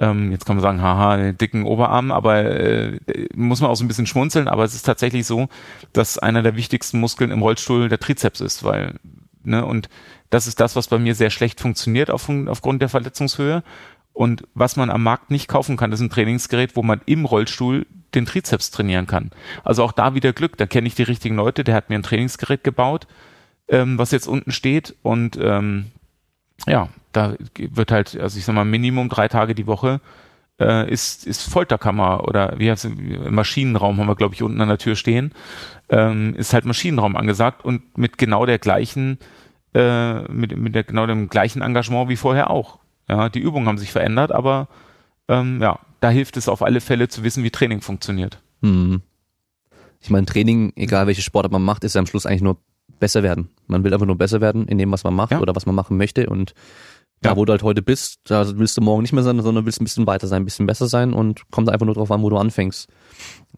S2: ähm, jetzt kann man sagen, haha, dicken Oberarm, aber äh, muss man auch so ein bisschen schmunzeln, aber es ist tatsächlich so, dass einer der wichtigsten Muskeln im Rollstuhl der Trizeps ist, weil, ne, und das ist das, was bei mir sehr schlecht funktioniert auf, aufgrund der Verletzungshöhe. Und was man am Markt nicht kaufen kann, ist ein Trainingsgerät, wo man im Rollstuhl den Trizeps trainieren kann. Also auch da wieder Glück, da kenne ich die richtigen Leute, der hat mir ein Trainingsgerät gebaut, ähm, was jetzt unten steht und ähm, ja, da wird halt, also ich sag mal, Minimum drei Tage die Woche äh, ist, ist Folterkammer oder wie heißt es, Maschinenraum haben wir, glaube ich, unten an der Tür stehen, ähm, ist halt Maschinenraum angesagt und mit genau der gleichen, äh, mit, mit der, genau dem gleichen Engagement wie vorher auch. Ja, die Übungen haben sich verändert, aber ähm, ja, da hilft es auf alle Fälle zu wissen, wie Training funktioniert. Hm.
S1: Ich meine, Training, egal welche Sportart man macht, ist ja am Schluss eigentlich nur besser werden. Man will einfach nur besser werden in dem, was man macht ja. oder was man machen möchte. Und da, ja. wo du halt heute bist, da willst du morgen nicht mehr sein, sondern willst ein bisschen weiter sein, ein bisschen besser sein und kommt einfach nur drauf an, wo du anfängst.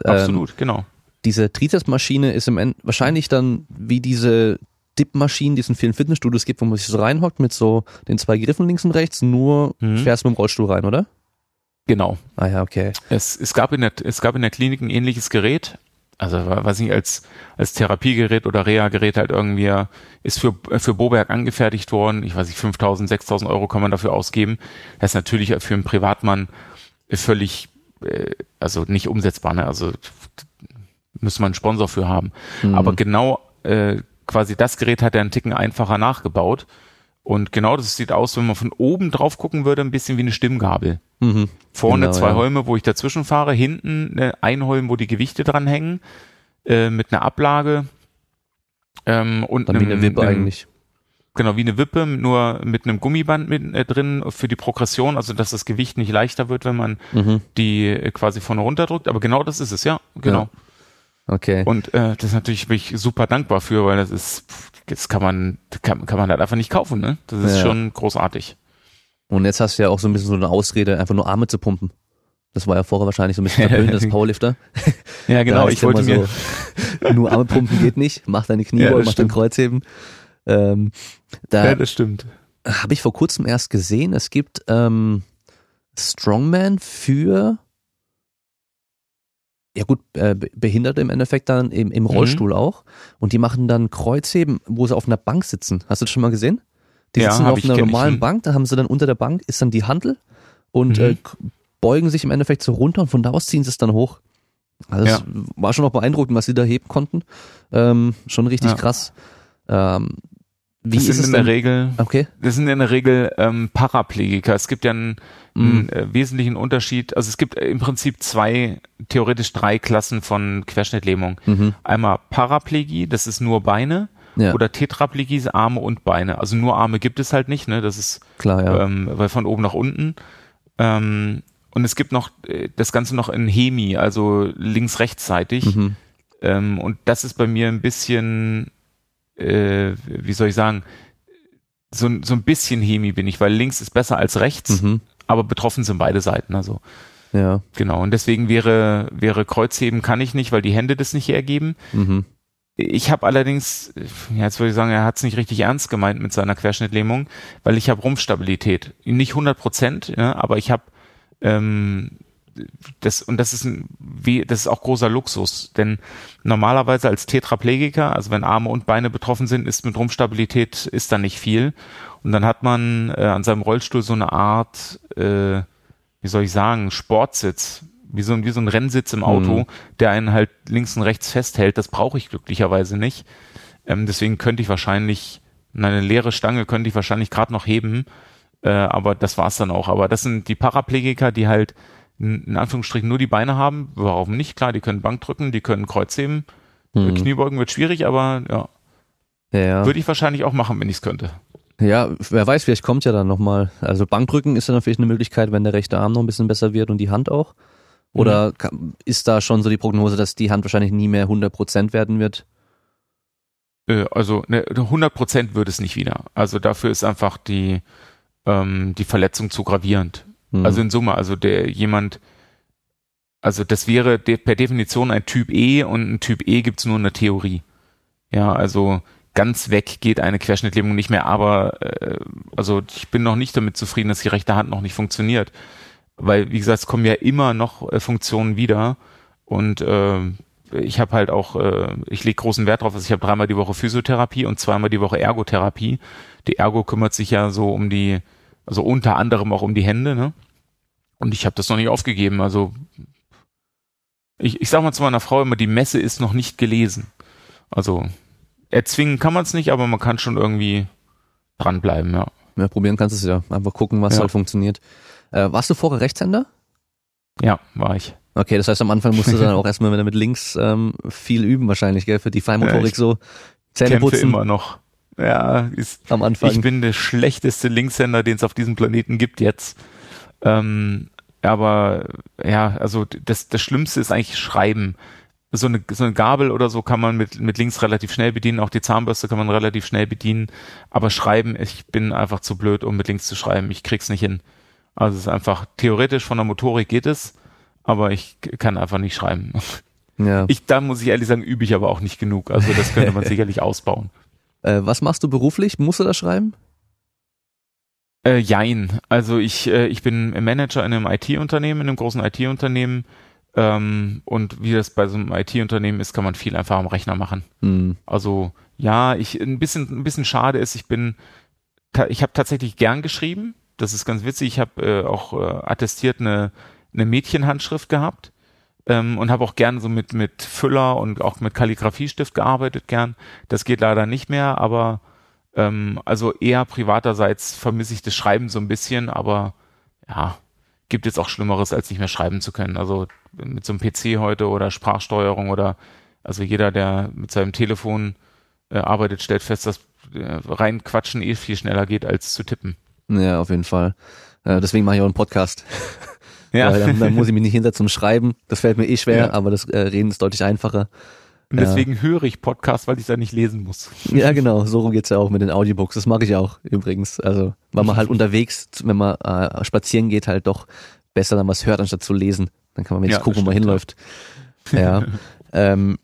S2: Absolut, ähm, genau.
S1: Diese Trizeps-Maschine ist im End wahrscheinlich dann wie diese Dip-Maschinen, die es in vielen Fitnessstudios gibt, wo man sich so reinhockt mit so den zwei Griffen links und rechts, nur mhm. fährst mit dem Rollstuhl rein, oder?
S2: Genau.
S1: Ah ja, okay.
S2: Es, es, gab in der, es gab in der Klinik ein ähnliches Gerät, also weiß nicht, als, als Therapiegerät oder Reha-Gerät halt irgendwie ist für, für Boberg angefertigt worden. Ich weiß nicht, 5000, 6000 Euro kann man dafür ausgeben. Das ist natürlich für einen Privatmann völlig, äh, also nicht umsetzbar, ne? Also müsste man einen Sponsor für haben. Mhm. Aber genau äh, quasi das Gerät hat er einen Ticken einfacher nachgebaut. Und genau das sieht aus, wenn man von oben drauf gucken würde, ein bisschen wie eine Stimmgabel. Mhm. Vorne genau, zwei ja. Holme, wo ich dazwischen fahre, hinten äh, ein Holm, wo die Gewichte dran hängen, äh, mit einer Ablage.
S1: Ähm, und Dann einem, wie eine Wippe einem, eigentlich.
S2: Genau, wie eine Wippe, nur mit einem Gummiband mit äh, drin für die Progression, also dass das Gewicht nicht leichter wird, wenn man mhm. die äh, quasi vorne runterdrückt. Aber genau das ist es, ja, genau.
S1: Ja. Okay.
S2: Und äh, das natürlich bin ich super dankbar für, weil das ist, das kann man, kann, kann man halt einfach nicht kaufen, ne? Das ist ja. schon großartig.
S1: Und jetzt hast du ja auch so ein bisschen so eine Ausrede, einfach nur Arme zu pumpen. Das war ja vorher wahrscheinlich so ein bisschen verpönt, das Powerlifter.
S2: Ja, genau. ich wollte mir
S1: so, nur Arme pumpen geht nicht. Mach deine Knie, ja, mach dein Kreuzheben. Ähm,
S2: da ja, das stimmt.
S1: Habe ich vor kurzem erst gesehen. Es gibt ähm, Strongman für ja gut, äh, Behinderte im Endeffekt dann im, im mhm. Rollstuhl mhm. auch. Und die machen dann Kreuzheben, wo sie auf einer Bank sitzen. Hast du das schon mal gesehen? Die sitzen ja, auf einer normalen Bank, da haben sie dann unter der Bank ist dann die Handel und mhm. äh, beugen sich im Endeffekt so runter und von da aus ziehen sie es dann hoch. Also ja. war schon auch beeindruckend, was sie da heben konnten. Ähm, schon richtig ja. krass. Ähm,
S2: wie das ist es in der Regel? Okay. Das sind in der Regel ähm, Paraplegiker. Es gibt ja einen, einen mm. äh, wesentlichen Unterschied. Also es gibt im Prinzip zwei, theoretisch drei Klassen von Querschnittlähmung. Mhm. Einmal Paraplegie, das ist nur Beine. Ja. Oder Tetraplegie, Arme und Beine. Also nur Arme gibt es halt nicht, ne? Das ist
S1: klar, ja.
S2: Ähm, weil von oben nach unten. Ähm, und es gibt noch äh, das Ganze noch in Hemi, also links-rechtsseitig. Mhm. Ähm, und das ist bei mir ein bisschen, äh, wie soll ich sagen, so, so ein bisschen Hemi bin ich, weil links ist besser als rechts, mhm. aber betroffen sind beide Seiten. Also
S1: ja.
S2: Genau. Und deswegen wäre, wäre Kreuzheben kann ich nicht, weil die Hände das nicht hergeben. Mhm. Ich habe allerdings, ja, jetzt würde ich sagen, er hat es nicht richtig ernst gemeint mit seiner Querschnittlähmung, weil ich habe Rumpfstabilität. Nicht 100 Prozent, ja, aber ich habe ähm, das und das ist ein, wie das ist auch großer Luxus, denn normalerweise als Tetraplegiker, also wenn Arme und Beine betroffen sind, ist mit Rumpfstabilität ist da nicht viel und dann hat man äh, an seinem Rollstuhl so eine Art äh, wie soll ich sagen, Sportsitz, wie so, ein wie so ein Rennsitz im Auto, mhm. der einen halt links und rechts festhält. Das brauche ich glücklicherweise nicht. Ähm, deswegen könnte ich wahrscheinlich, eine leere Stange könnte ich wahrscheinlich gerade noch heben, äh, aber das war's dann auch. Aber das sind die Paraplegiker, die halt in Anführungsstrichen nur die Beine haben. Warum nicht? Klar, die können Bank drücken, die können Kreuz heben. Mhm. Kniebeugen wird schwierig, aber ja. ja. Würde ich wahrscheinlich auch machen, wenn ich es könnte.
S1: Ja, wer weiß, vielleicht kommt ja dann nochmal. Also Bankdrücken ist dann natürlich eine Möglichkeit, wenn der rechte Arm noch ein bisschen besser wird und die Hand auch. Oder mhm. ist da schon so die Prognose, dass die Hand wahrscheinlich nie mehr 100% werden wird?
S2: Äh, also ne, 100% wird es nicht wieder. Also dafür ist einfach die, ähm, die Verletzung zu gravierend. Mhm. Also in Summe, also der jemand, also das wäre de per Definition ein Typ E und ein Typ E gibt's nur in der Theorie. Ja, also ganz weg geht eine Querschnittlähmung nicht mehr, aber äh, also ich bin noch nicht damit zufrieden, dass die rechte Hand noch nicht funktioniert. Weil, wie gesagt, es kommen ja immer noch äh, Funktionen wieder und äh, ich habe halt auch, äh, ich lege großen Wert drauf, dass ich habe dreimal die Woche Physiotherapie und zweimal die Woche Ergotherapie. Die Ergo kümmert sich ja so um die, also unter anderem auch um die Hände, ne? Und ich habe das noch nicht aufgegeben. Also ich, ich sag mal zu meiner Frau immer, die Messe ist noch nicht gelesen. Also erzwingen kann man es nicht, aber man kann schon irgendwie dranbleiben, ja.
S1: Ja, probieren kannst du es ja. Einfach gucken, was ja. halt funktioniert. Äh, warst du vorher Rechtshänder?
S2: Ja, war ich.
S1: Okay, das heißt, am Anfang musst du dann auch erstmal mit links ähm, viel üben wahrscheinlich, gell, für die Feinmotorik ja, so
S2: Zähne putzen. immer noch. Ja, ist, am Anfang. Ich bin der schlechteste Linkshänder, den es auf diesem Planeten gibt jetzt. Ähm, aber ja, also das, das Schlimmste ist eigentlich Schreiben so eine, so eine Gabel oder so kann man mit, mit links relativ schnell bedienen, auch die Zahnbürste kann man relativ schnell bedienen, aber schreiben, ich bin einfach zu blöd, um mit links zu schreiben, ich krieg's nicht hin. Also es ist einfach, theoretisch von der Motorik geht es, aber ich kann einfach nicht schreiben. Ja. Ich, da muss ich ehrlich sagen, übe ich aber auch nicht genug, also das könnte man sicherlich ausbauen.
S1: Äh, was machst du beruflich? Musst du das schreiben?
S2: Äh, jein. Also ich, äh, ich bin Manager in einem IT-Unternehmen, in einem großen IT-Unternehmen, ähm, und wie das bei so einem IT-Unternehmen ist, kann man viel einfach am Rechner machen. Mhm. Also ja, ich ein bisschen ein bisschen schade ist, ich bin ich habe tatsächlich gern geschrieben. Das ist ganz witzig. Ich habe äh, auch äh, attestiert eine eine Mädchenhandschrift gehabt ähm, und habe auch gern so mit mit Füller und auch mit Kalligrafiestift gearbeitet gern. Das geht leider nicht mehr, aber ähm, also eher privaterseits vermisse ich das Schreiben so ein bisschen, aber ja, gibt jetzt auch Schlimmeres, als nicht mehr schreiben zu können. Also mit so einem PC heute oder Sprachsteuerung oder also jeder, der mit seinem Telefon äh, arbeitet, stellt fest, dass äh, rein Quatschen eh viel schneller geht als zu tippen.
S1: Ja, auf jeden Fall. Äh, deswegen mache ich auch einen Podcast. Ja. Weil dann, dann muss ich mich nicht hinsetzen und schreiben. Das fällt mir eh schwer, ja. aber das äh, Reden ist deutlich einfacher.
S2: Und deswegen ja. höre ich Podcasts, weil ich da nicht lesen muss.
S1: Ja, genau. So geht's ja auch mit den Audiobooks. Das mache ich auch übrigens. Also, weil man halt unterwegs, wenn man äh, spazieren geht, halt doch besser dann was hört, anstatt zu lesen. Dann kann man wenigstens ja, gucken, wo man hinläuft. Ja. ähm,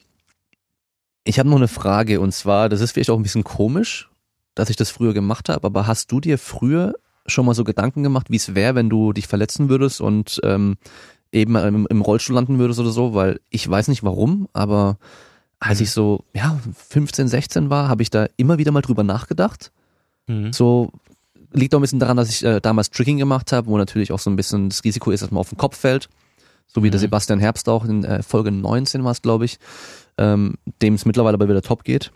S1: ich habe noch eine Frage und zwar, das ist vielleicht auch ein bisschen komisch, dass ich das früher gemacht habe, aber hast du dir früher schon mal so Gedanken gemacht, wie es wäre, wenn du dich verletzen würdest und ähm, eben im, im Rollstuhl landen würdest oder so? Weil ich weiß nicht warum, aber als mhm. ich so, ja, 15, 16 war, habe ich da immer wieder mal drüber nachgedacht. Mhm. So, liegt auch ein bisschen daran, dass ich äh, damals Tricking gemacht habe, wo natürlich auch so ein bisschen das Risiko ist, dass man auf den Kopf fällt. So wie mhm. der Sebastian Herbst auch in äh, Folge 19 war es, glaube ich, ähm, dem es mittlerweile aber wieder top geht.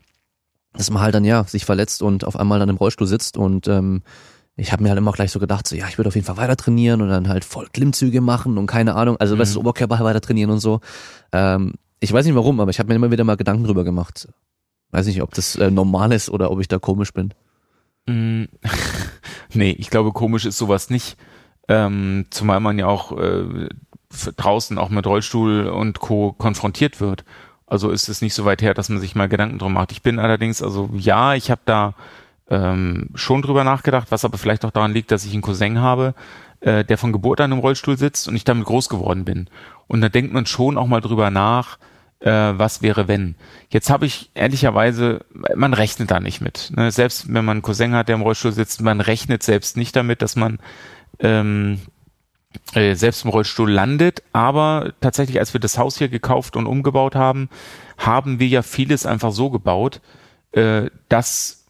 S1: Dass man halt dann ja sich verletzt und auf einmal dann im Rollstuhl sitzt und ähm, ich habe mir halt immer gleich so gedacht, so ja, ich würde auf jeden Fall weiter trainieren und dann halt voll Klimmzüge machen und keine Ahnung, also mhm. weißt du, Oberkörper weiter trainieren und so. Ähm, ich weiß nicht warum, aber ich habe mir immer wieder mal Gedanken drüber gemacht. Weiß nicht, ob das äh, normal ist oder ob ich da komisch bin.
S2: Mm, nee, ich glaube, komisch ist sowas nicht. Ähm, zumal man ja auch äh, draußen auch mit Rollstuhl und Co. konfrontiert wird. Also ist es nicht so weit her, dass man sich mal Gedanken drum macht. Ich bin allerdings, also ja, ich habe da ähm, schon drüber nachgedacht, was aber vielleicht auch daran liegt, dass ich einen Cousin habe, äh, der von Geburt an im Rollstuhl sitzt und ich damit groß geworden bin. Und da denkt man schon auch mal drüber nach, äh, was wäre wenn. Jetzt habe ich ehrlicherweise, man rechnet da nicht mit. Ne? Selbst wenn man einen Cousin hat, der im Rollstuhl sitzt, man rechnet selbst nicht damit, dass man ähm, äh, selbst im Rollstuhl landet. Aber tatsächlich, als wir das Haus hier gekauft und umgebaut haben, haben wir ja vieles einfach so gebaut, äh, dass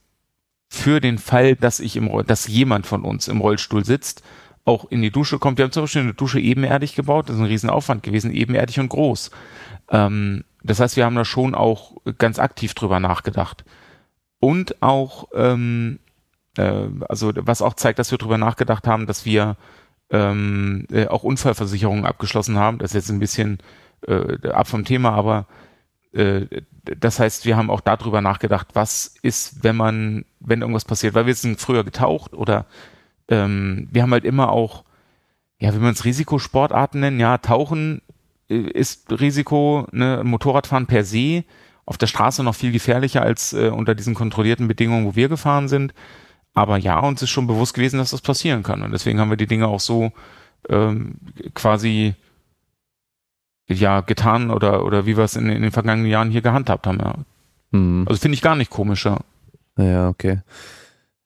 S2: für den Fall, dass ich im, dass jemand von uns im Rollstuhl sitzt, auch in die Dusche kommt. Wir haben zum Beispiel eine Dusche ebenerdig gebaut, das ist ein Riesenaufwand gewesen, ebenerdig und groß. Ähm, das heißt, wir haben da schon auch ganz aktiv drüber nachgedacht. Und auch, ähm, äh, also was auch zeigt, dass wir drüber nachgedacht haben, dass wir ähm, äh, auch Unfallversicherungen abgeschlossen haben. Das ist jetzt ein bisschen äh, ab vom Thema, aber das heißt, wir haben auch darüber nachgedacht, was ist, wenn man, wenn irgendwas passiert, weil wir sind früher getaucht oder ähm, wir haben halt immer auch, ja, wie man es Risikosportarten nennen, ja, Tauchen äh, ist Risiko, ne, Motorradfahren per se auf der Straße noch viel gefährlicher als äh, unter diesen kontrollierten Bedingungen, wo wir gefahren sind. Aber ja, uns ist schon bewusst gewesen, dass das passieren kann. Und deswegen haben wir die Dinge auch so ähm, quasi ja getan oder oder wie wir es in, in den vergangenen Jahren hier gehandhabt haben. Ja. Hm. Also finde ich gar nicht komischer.
S1: Ja, okay.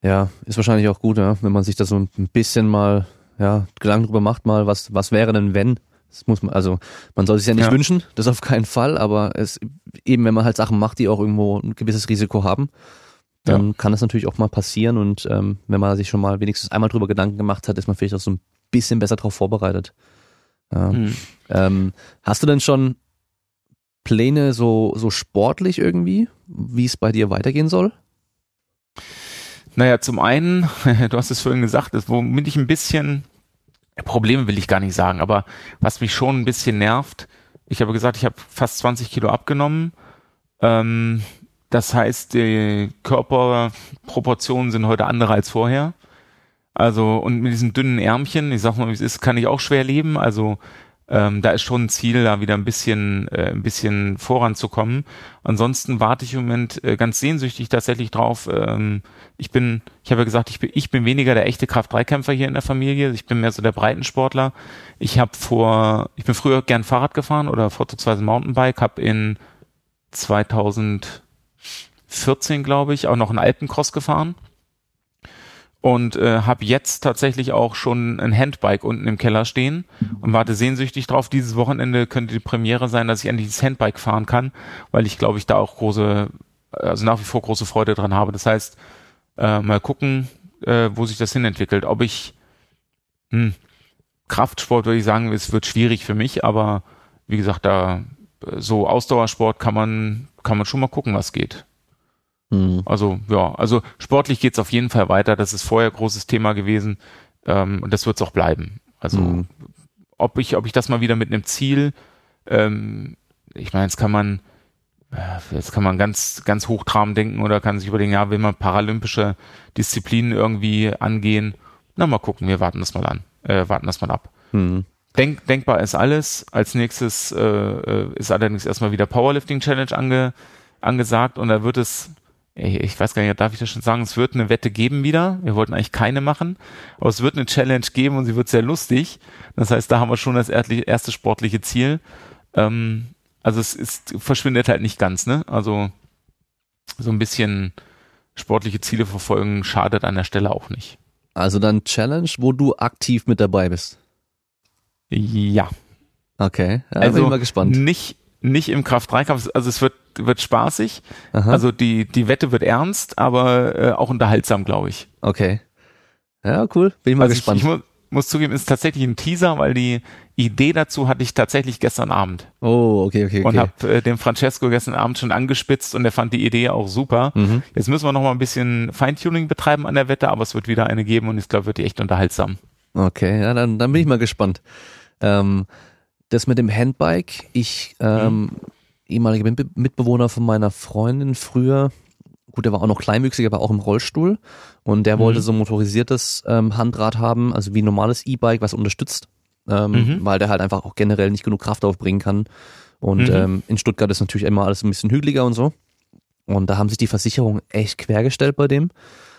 S1: Ja, ist wahrscheinlich auch gut, ja, wenn man sich da so ein bisschen mal ja, Gedanken drüber macht, mal, was, was wäre denn, wenn? Das muss man, also man soll sich ja nicht ja. wünschen, das auf keinen Fall, aber es eben, wenn man halt Sachen macht, die auch irgendwo ein gewisses Risiko haben, dann ja. kann das natürlich auch mal passieren und ähm, wenn man sich schon mal wenigstens einmal drüber Gedanken gemacht hat, ist man vielleicht auch so ein bisschen besser darauf vorbereitet. Ja. Hm. Ähm, hast du denn schon Pläne so, so sportlich irgendwie, wie es bei dir weitergehen soll?
S2: Naja, zum einen, du hast es vorhin gesagt, womit ich ein bisschen, Probleme will ich gar nicht sagen, aber was mich schon ein bisschen nervt, ich habe gesagt, ich habe fast 20 Kilo abgenommen. Ähm, das heißt, die Körperproportionen sind heute andere als vorher. Also, und mit diesen dünnen Ärmchen, ich sag mal, wie es ist, kann ich auch schwer leben. Also, ähm, da ist schon ein Ziel, da wieder ein bisschen, äh, ein bisschen voranzukommen. Ansonsten warte ich im Moment äh, ganz sehnsüchtig tatsächlich drauf. Ähm, ich bin, ich habe ja gesagt, ich bin, ich bin weniger der echte Kraft-3-Kämpfer hier in der Familie. Ich bin mehr so der Breitensportler. Ich habe vor, ich bin früher gern Fahrrad gefahren oder vorzugsweise Mountainbike, habe in 2014, glaube ich, auch noch einen Alpencross gefahren und äh, habe jetzt tatsächlich auch schon ein Handbike unten im Keller stehen und warte sehnsüchtig drauf. Dieses Wochenende könnte die Premiere sein, dass ich endlich das Handbike fahren kann, weil ich glaube ich da auch große, also nach wie vor große Freude dran habe. Das heißt, äh, mal gucken, äh, wo sich das hinentwickelt. Ob ich hm, Kraftsport würde ich sagen, es wird schwierig für mich, aber wie gesagt, da so Ausdauersport kann man kann man schon mal gucken, was geht. Mhm. Also ja, also sportlich geht's auf jeden Fall weiter. Das ist vorher großes Thema gewesen ähm, und das wird's auch bleiben. Also mhm. ob ich ob ich das mal wieder mit einem Ziel, ähm, ich meine, jetzt kann man äh, jetzt kann man ganz ganz hochtrabend denken oder kann sich überlegen, ja, will man paralympische Disziplinen irgendwie angehen? Na mal gucken, wir warten das mal an, äh, warten das mal ab. Mhm. Denk, denkbar ist alles. Als nächstes äh, äh ist allerdings erstmal wieder Powerlifting Challenge ange, angesagt und da wird es ich weiß gar nicht, darf ich das schon sagen, es wird eine Wette geben wieder. Wir wollten eigentlich keine machen, aber es wird eine Challenge geben und sie wird sehr lustig. Das heißt, da haben wir schon das erste sportliche Ziel. Ähm, also es ist, verschwindet halt nicht ganz, ne? Also so ein bisschen sportliche Ziele verfolgen schadet an der Stelle auch nicht.
S1: Also dann Challenge, wo du aktiv mit dabei bist.
S2: Ja.
S1: Okay,
S2: ja, also bin ich mal gespannt. Nicht, nicht im Kraft-3-Kampf, also es wird, wird spaßig. Aha. Also die, die Wette wird ernst, aber äh, auch unterhaltsam, glaube ich.
S1: Okay. Ja, cool. Bin ich mal also gespannt.
S2: Ich, ich mu muss zugeben, ist tatsächlich ein Teaser, weil die Idee dazu hatte ich tatsächlich gestern Abend.
S1: Oh, okay, okay,
S2: okay. Und habe äh, dem Francesco gestern Abend schon angespitzt und er fand die Idee auch super. Mhm. Jetzt müssen wir noch mal ein bisschen Feintuning betreiben an der Wette, aber es wird wieder eine geben und ich glaube, wird die echt unterhaltsam.
S1: Okay, ja, dann, dann bin ich mal gespannt. Ähm, das mit dem Handbike, ich, ähm, mhm. Ehemaliger Mitbewohner von meiner Freundin früher, gut, der war auch noch kleinwüchsig, aber auch im Rollstuhl und der mhm. wollte so motorisiertes ähm, Handrad haben, also wie ein normales E-Bike, was unterstützt, ähm, mhm. weil der halt einfach auch generell nicht genug Kraft aufbringen kann. Und mhm. ähm, in Stuttgart ist natürlich immer alles ein bisschen hügeliger und so. Und da haben sich die Versicherungen echt quergestellt bei dem.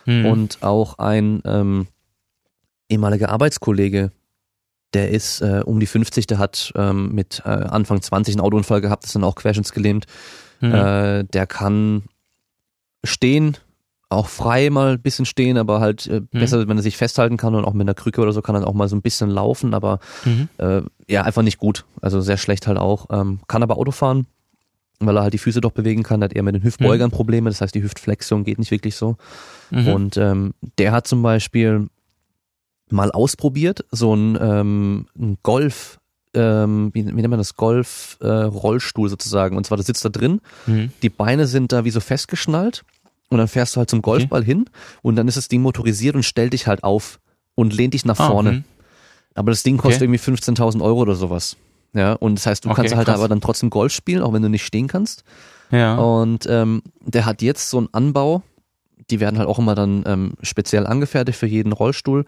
S1: Mhm. Und auch ein ähm, ehemaliger Arbeitskollege, der ist äh, um die 50, der hat ähm, mit äh, Anfang 20 einen Autounfall gehabt, ist dann auch querschnittsgelähmt. Mhm. Äh, der kann stehen, auch frei mal ein bisschen stehen, aber halt äh, mhm. besser, wenn er sich festhalten kann und auch mit einer Krücke oder so kann er auch mal so ein bisschen laufen, aber mhm. äh, ja, einfach nicht gut. Also sehr schlecht halt auch. Ähm, kann aber Auto fahren, weil er halt die Füße doch bewegen kann, hat eher mit den Hüftbeugern mhm. Probleme, das heißt die Hüftflexion geht nicht wirklich so. Mhm. Und ähm, der hat zum Beispiel mal ausprobiert, so ein, ähm, ein Golf, ähm, wie, wie nennt man das, Golf-Rollstuhl äh, sozusagen. Und zwar, da sitzt da drin,
S2: Mhm.
S1: die Beine sind da wie so festgeschnallt und dann fährst du halt zum Golfball hin und dann ist das Ding motorisiert und stellt dich halt auf und lehnt dich nach
S2: Ah,
S1: vorne.
S2: mhm.
S1: Aber das Ding kostet
S2: Okay.
S1: irgendwie 15.000 Euro oder sowas. Ja, und das heißt, du
S2: Okay,
S1: kannst halt
S2: krass.
S1: aber dann trotzdem Golf spielen, auch wenn du nicht stehen kannst.
S2: Ja.
S1: Und ähm, der hat jetzt so einen Anbau, die werden halt auch immer dann ähm, speziell angefertigt für jeden Rollstuhl.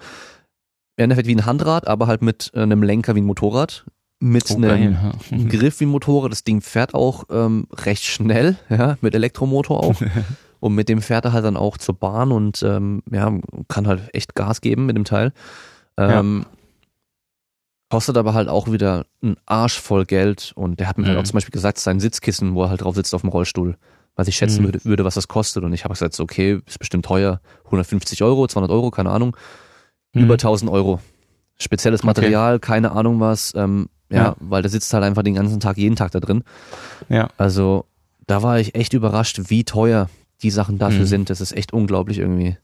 S1: Im Endeffekt wie ein Handrad, aber halt mit äh, einem Lenker wie ein Motorrad, mit
S2: Oh,
S1: einem
S2: ja.
S1: Griff wie ein Motorrad. Das Ding fährt auch ähm, recht schnell, ja, mit Elektromotor auch. und mit dem fährt er halt dann auch zur Bahn und ähm, ja, kann halt echt Gas geben mit dem Teil. Ähm, Kostet aber halt auch wieder ein Arsch voll Geld und der hat mir halt
S2: Mhm.
S1: auch zum Beispiel gesagt, sein Sitzkissen, wo er halt drauf sitzt auf dem Rollstuhl, was ich schätzen
S2: Mhm.
S1: würde, würde, was das kostet. Und ich habe gesagt, okay, ist bestimmt teuer, 150 Euro, 200 Euro, keine Ahnung,
S2: Mhm.
S1: über 1000 Euro. Spezielles
S2: Okay.
S1: Material, keine Ahnung was, ähm, ja,
S2: Ja.
S1: weil der sitzt halt einfach den ganzen Tag, jeden Tag da drin.
S2: Ja.
S1: Also da war ich echt überrascht, wie teuer die Sachen dafür
S2: Mhm.
S1: sind. Das ist echt unglaublich irgendwie.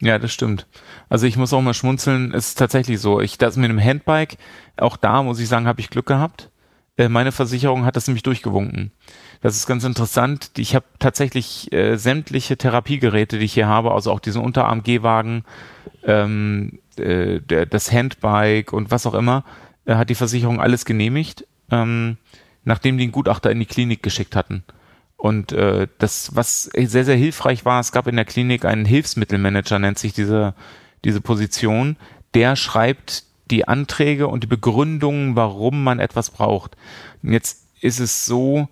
S2: Ja, das stimmt. Also ich muss auch mal schmunzeln, es ist tatsächlich so. Ich das mit dem Handbike, auch da muss ich sagen, habe ich Glück gehabt. Äh, Meine Versicherung hat das nämlich durchgewunken. Das ist ganz interessant. Ich habe tatsächlich äh, sämtliche Therapiegeräte, die ich hier habe, also auch diesen Unterarm-Gehwagen, ähm, äh, der, das Handbike und was auch immer, äh, hat die Versicherung alles genehmigt, ähm, nachdem die einen Gutachter in die Klinik geschickt hatten. Und äh, das, was sehr, sehr hilfreich war, es gab in der Klinik einen Hilfsmittelmanager, nennt sich diese, diese Position, der schreibt die Anträge und die Begründungen, warum man etwas braucht. Und jetzt ist es so,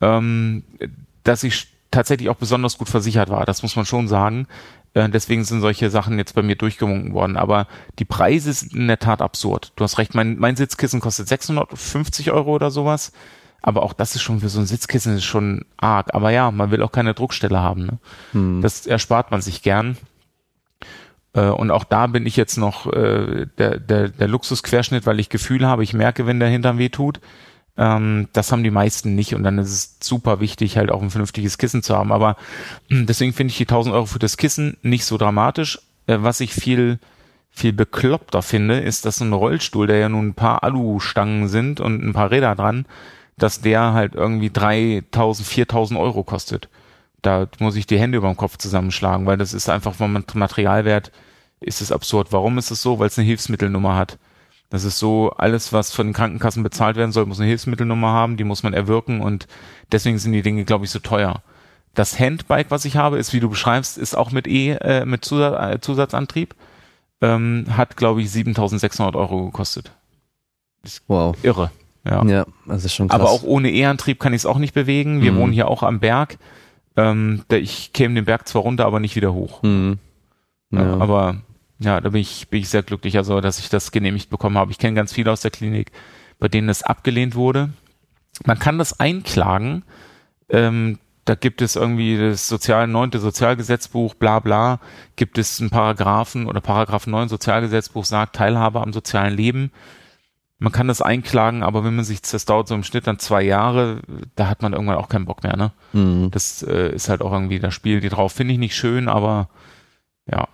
S2: ähm, dass ich tatsächlich auch besonders gut versichert war, das muss man schon sagen. Äh, deswegen sind solche Sachen jetzt bei mir durchgewunken worden. Aber die Preise sind in der Tat absurd. Du hast recht, mein, mein Sitzkissen kostet 650 Euro oder sowas. Aber auch das ist schon für so ein Sitzkissen ist schon arg. Aber ja, man will auch keine Druckstelle haben. Ne?
S1: Hm.
S2: Das erspart man sich gern. Äh, und auch da bin ich jetzt noch äh, der, der, der Luxusquerschnitt, weil ich Gefühl habe, ich merke, wenn der Hintern weh tut. Ähm, das haben die meisten nicht und dann ist es super wichtig, halt auch ein vernünftiges Kissen zu haben. Aber mh, deswegen finde ich die 1000 Euro für das Kissen nicht so dramatisch. Äh, was ich viel, viel bekloppter finde, ist, dass ein Rollstuhl, der ja nun ein paar Alustangen sind und ein paar Räder dran, dass der halt irgendwie 3000, 4000 Euro kostet. Da muss ich die Hände über dem Kopf zusammenschlagen, weil das ist einfach vom Mat- Materialwert ist es absurd. Warum ist es so? Weil es eine Hilfsmittelnummer hat. Das ist so, alles, was von den Krankenkassen bezahlt werden soll, muss eine Hilfsmittelnummer haben, die muss man erwirken und deswegen sind die Dinge, glaube ich, so teuer. Das Handbike, was ich habe, ist, wie du beschreibst, ist auch mit E, äh, mit Zusatz, äh, Zusatzantrieb, ähm, hat, glaube ich, 7600 Euro gekostet.
S1: Wow.
S2: Irre. Ja.
S1: Ja, das ist schon krass.
S2: Aber auch ohne E-Antrieb kann ich es auch nicht bewegen. Wir
S1: Mhm.
S2: wohnen hier auch am Berg. Ähm, ich käme den Berg zwar runter, aber nicht wieder hoch.
S1: Mhm.
S2: Ja.
S1: Ja.
S2: Aber ja, da bin ich, bin ich sehr glücklich, also dass ich das genehmigt bekommen habe. Ich kenne ganz viele aus der Klinik, bei denen es abgelehnt wurde. Man kann das einklagen. Ähm, da gibt es irgendwie das Sozial, neunte Sozialgesetzbuch, bla bla, gibt es einen Paragraphen oder Paragraph 9 Sozialgesetzbuch sagt Teilhabe am sozialen Leben. Man kann das einklagen, aber wenn man sich, das dauert so im Schnitt dann zwei Jahre, da hat man irgendwann auch keinen Bock mehr, ne?
S1: Mhm.
S2: Das äh, ist halt auch irgendwie, da spielt die drauf. Finde ich nicht schön, aber ja.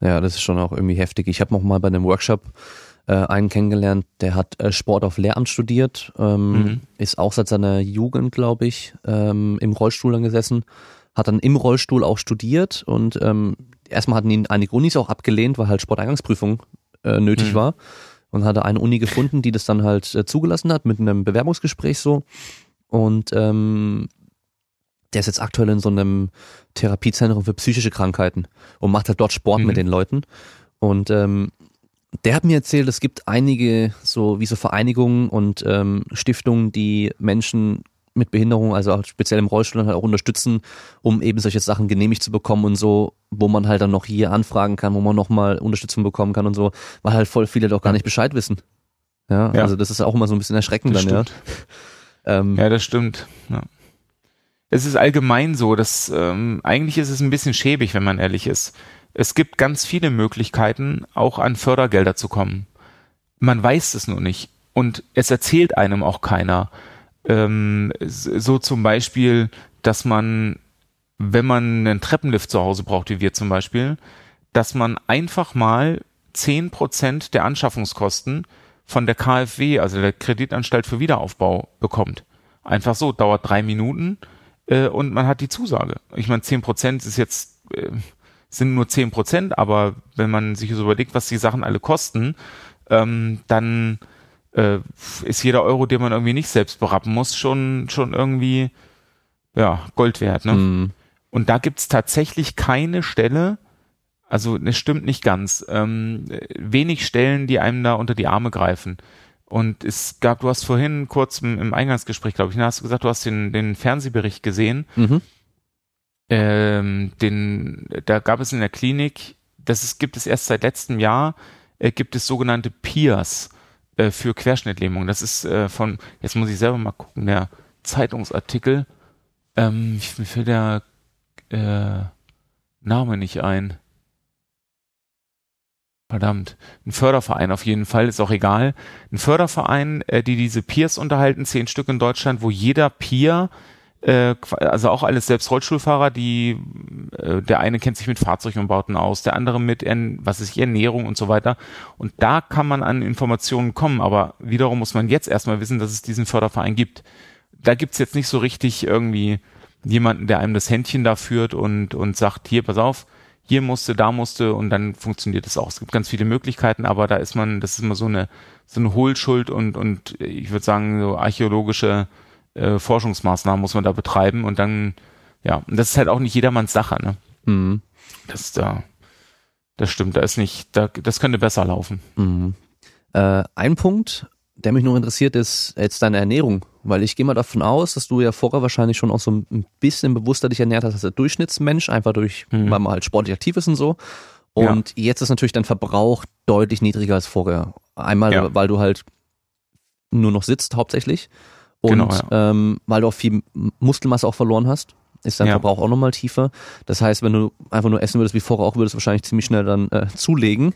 S1: Ja, das ist schon auch irgendwie heftig. Ich habe noch mal bei einem Workshop äh, einen kennengelernt, der hat äh, Sport auf Lehramt studiert, ähm,
S2: Mhm.
S1: ist auch seit seiner Jugend, glaube ich, ähm, im Rollstuhl dann gesessen, hat dann im Rollstuhl auch studiert und ähm, erstmal hatten ihn einige Unis auch abgelehnt, weil halt Sporteingangsprüfung äh, nötig
S2: Mhm.
S1: war und hatte eine Uni gefunden, die das dann halt äh, zugelassen hat mit einem Bewerbungsgespräch so und ähm, der ist jetzt aktuell in so einem Therapiezentrum für psychische Krankheiten und macht halt dort Sport
S2: Mhm.
S1: mit den Leuten. Und ähm, der hat mir erzählt, es gibt einige so wie so Vereinigungen und ähm, Stiftungen, die Menschen mit Behinderung, also auch speziell im Rollstuhl halt auch unterstützen, um eben solche Sachen genehmigt zu bekommen und so, wo man halt dann noch hier anfragen kann, wo man nochmal Unterstützung bekommen kann und so, weil halt voll viele doch gar nicht Bescheid wissen. Ja,
S2: Ja.
S1: also das ist auch immer so ein bisschen erschreckend
S2: Das
S1: dann,
S2: stimmt.
S1: ja. Ähm,
S2: Ja, das stimmt. Ja. Es ist allgemein so, dass ähm, eigentlich ist es ein bisschen schäbig, wenn man ehrlich ist. Es gibt ganz viele Möglichkeiten, auch an Fördergelder zu kommen. Man weiß es nur nicht. Und es erzählt einem auch keiner. Ähm, so zum Beispiel, dass man, wenn man einen Treppenlift zu Hause braucht, wie wir zum Beispiel, dass man einfach mal zehn Prozent der Anschaffungskosten von der KfW, also der Kreditanstalt für Wiederaufbau, bekommt. Einfach so, dauert drei Minuten äh, und man hat die Zusage. Ich meine, zehn Prozent ist jetzt, äh, sind nur zehn Prozent, aber wenn man sich so überlegt, was die Sachen alle kosten, ähm, dann äh, ist jeder Euro, den man irgendwie nicht selbst berappen muss, schon, schon irgendwie ja, Gold wert. Ne? Mhm. Und da gibt's tatsächlich keine Stelle, also es stimmt nicht ganz, ähm, wenig Stellen, die einem da unter die Arme greifen. Und es gab, du hast vorhin kurz im, im Eingangsgespräch, glaube ich, ne, hast du gesagt, du hast den, den Fernsehbericht gesehen. Mhm. Ähm, den, da gab es in der Klinik, das ist, gibt es erst seit letztem Jahr, äh, gibt es sogenannte Peers äh, für Querschnittlähmung. Das ist äh, von, jetzt muss ich selber mal gucken, der Zeitungsartikel, ähm, mir fällt der äh, Name nicht ein. Verdammt. Ein Förderverein auf jeden Fall, ist auch egal. Ein Förderverein, äh, die diese Peers unterhalten, zehn Stück in Deutschland, wo jeder Peer, äh, also auch alles selbst Rollstuhlfahrer, die, äh, der eine kennt sich mit Fahrzeugumbauten aus, der andere mit, was ist Ernährung und so weiter. Und da kann man an Informationen kommen, aber wiederum muss man jetzt erstmal wissen, dass es diesen Förderverein gibt. Da gibt's jetzt nicht so richtig irgendwie jemanden, der einem das Händchen da führt und, und sagt, hier, pass auf, hier musste, da musste und dann funktioniert es auch. Es gibt ganz viele Möglichkeiten, aber da ist man, das ist immer so eine so eine Hohlschuld und und ich würde sagen so archäologische äh, Forschungsmaßnahmen muss man da betreiben und dann ja, und das ist halt auch nicht jedermanns Sache, ne? Mhm. Das da das stimmt, da ist nicht, da, das könnte besser laufen.
S1: Mhm. Äh, ein Punkt, der mich noch interessiert, ist jetzt deine Ernährung. Weil ich gehe mal davon aus, dass du ja vorher wahrscheinlich schon auch so ein bisschen bewusster dich ernährt hast als der Durchschnittsmensch, einfach durch, mhm. weil man halt sportlich aktiv ist und so. Und ja. jetzt ist natürlich dein Verbrauch deutlich niedriger als vorher. Einmal, ja. weil du halt nur noch sitzt hauptsächlich und genau, ja. ähm, weil du auch viel Muskelmasse auch verloren hast, ist dein Verbrauch auch nochmal tiefer. Das heißt, wenn du einfach nur essen würdest wie vorher auch, würdest du wahrscheinlich ziemlich schnell dann äh, zulegen.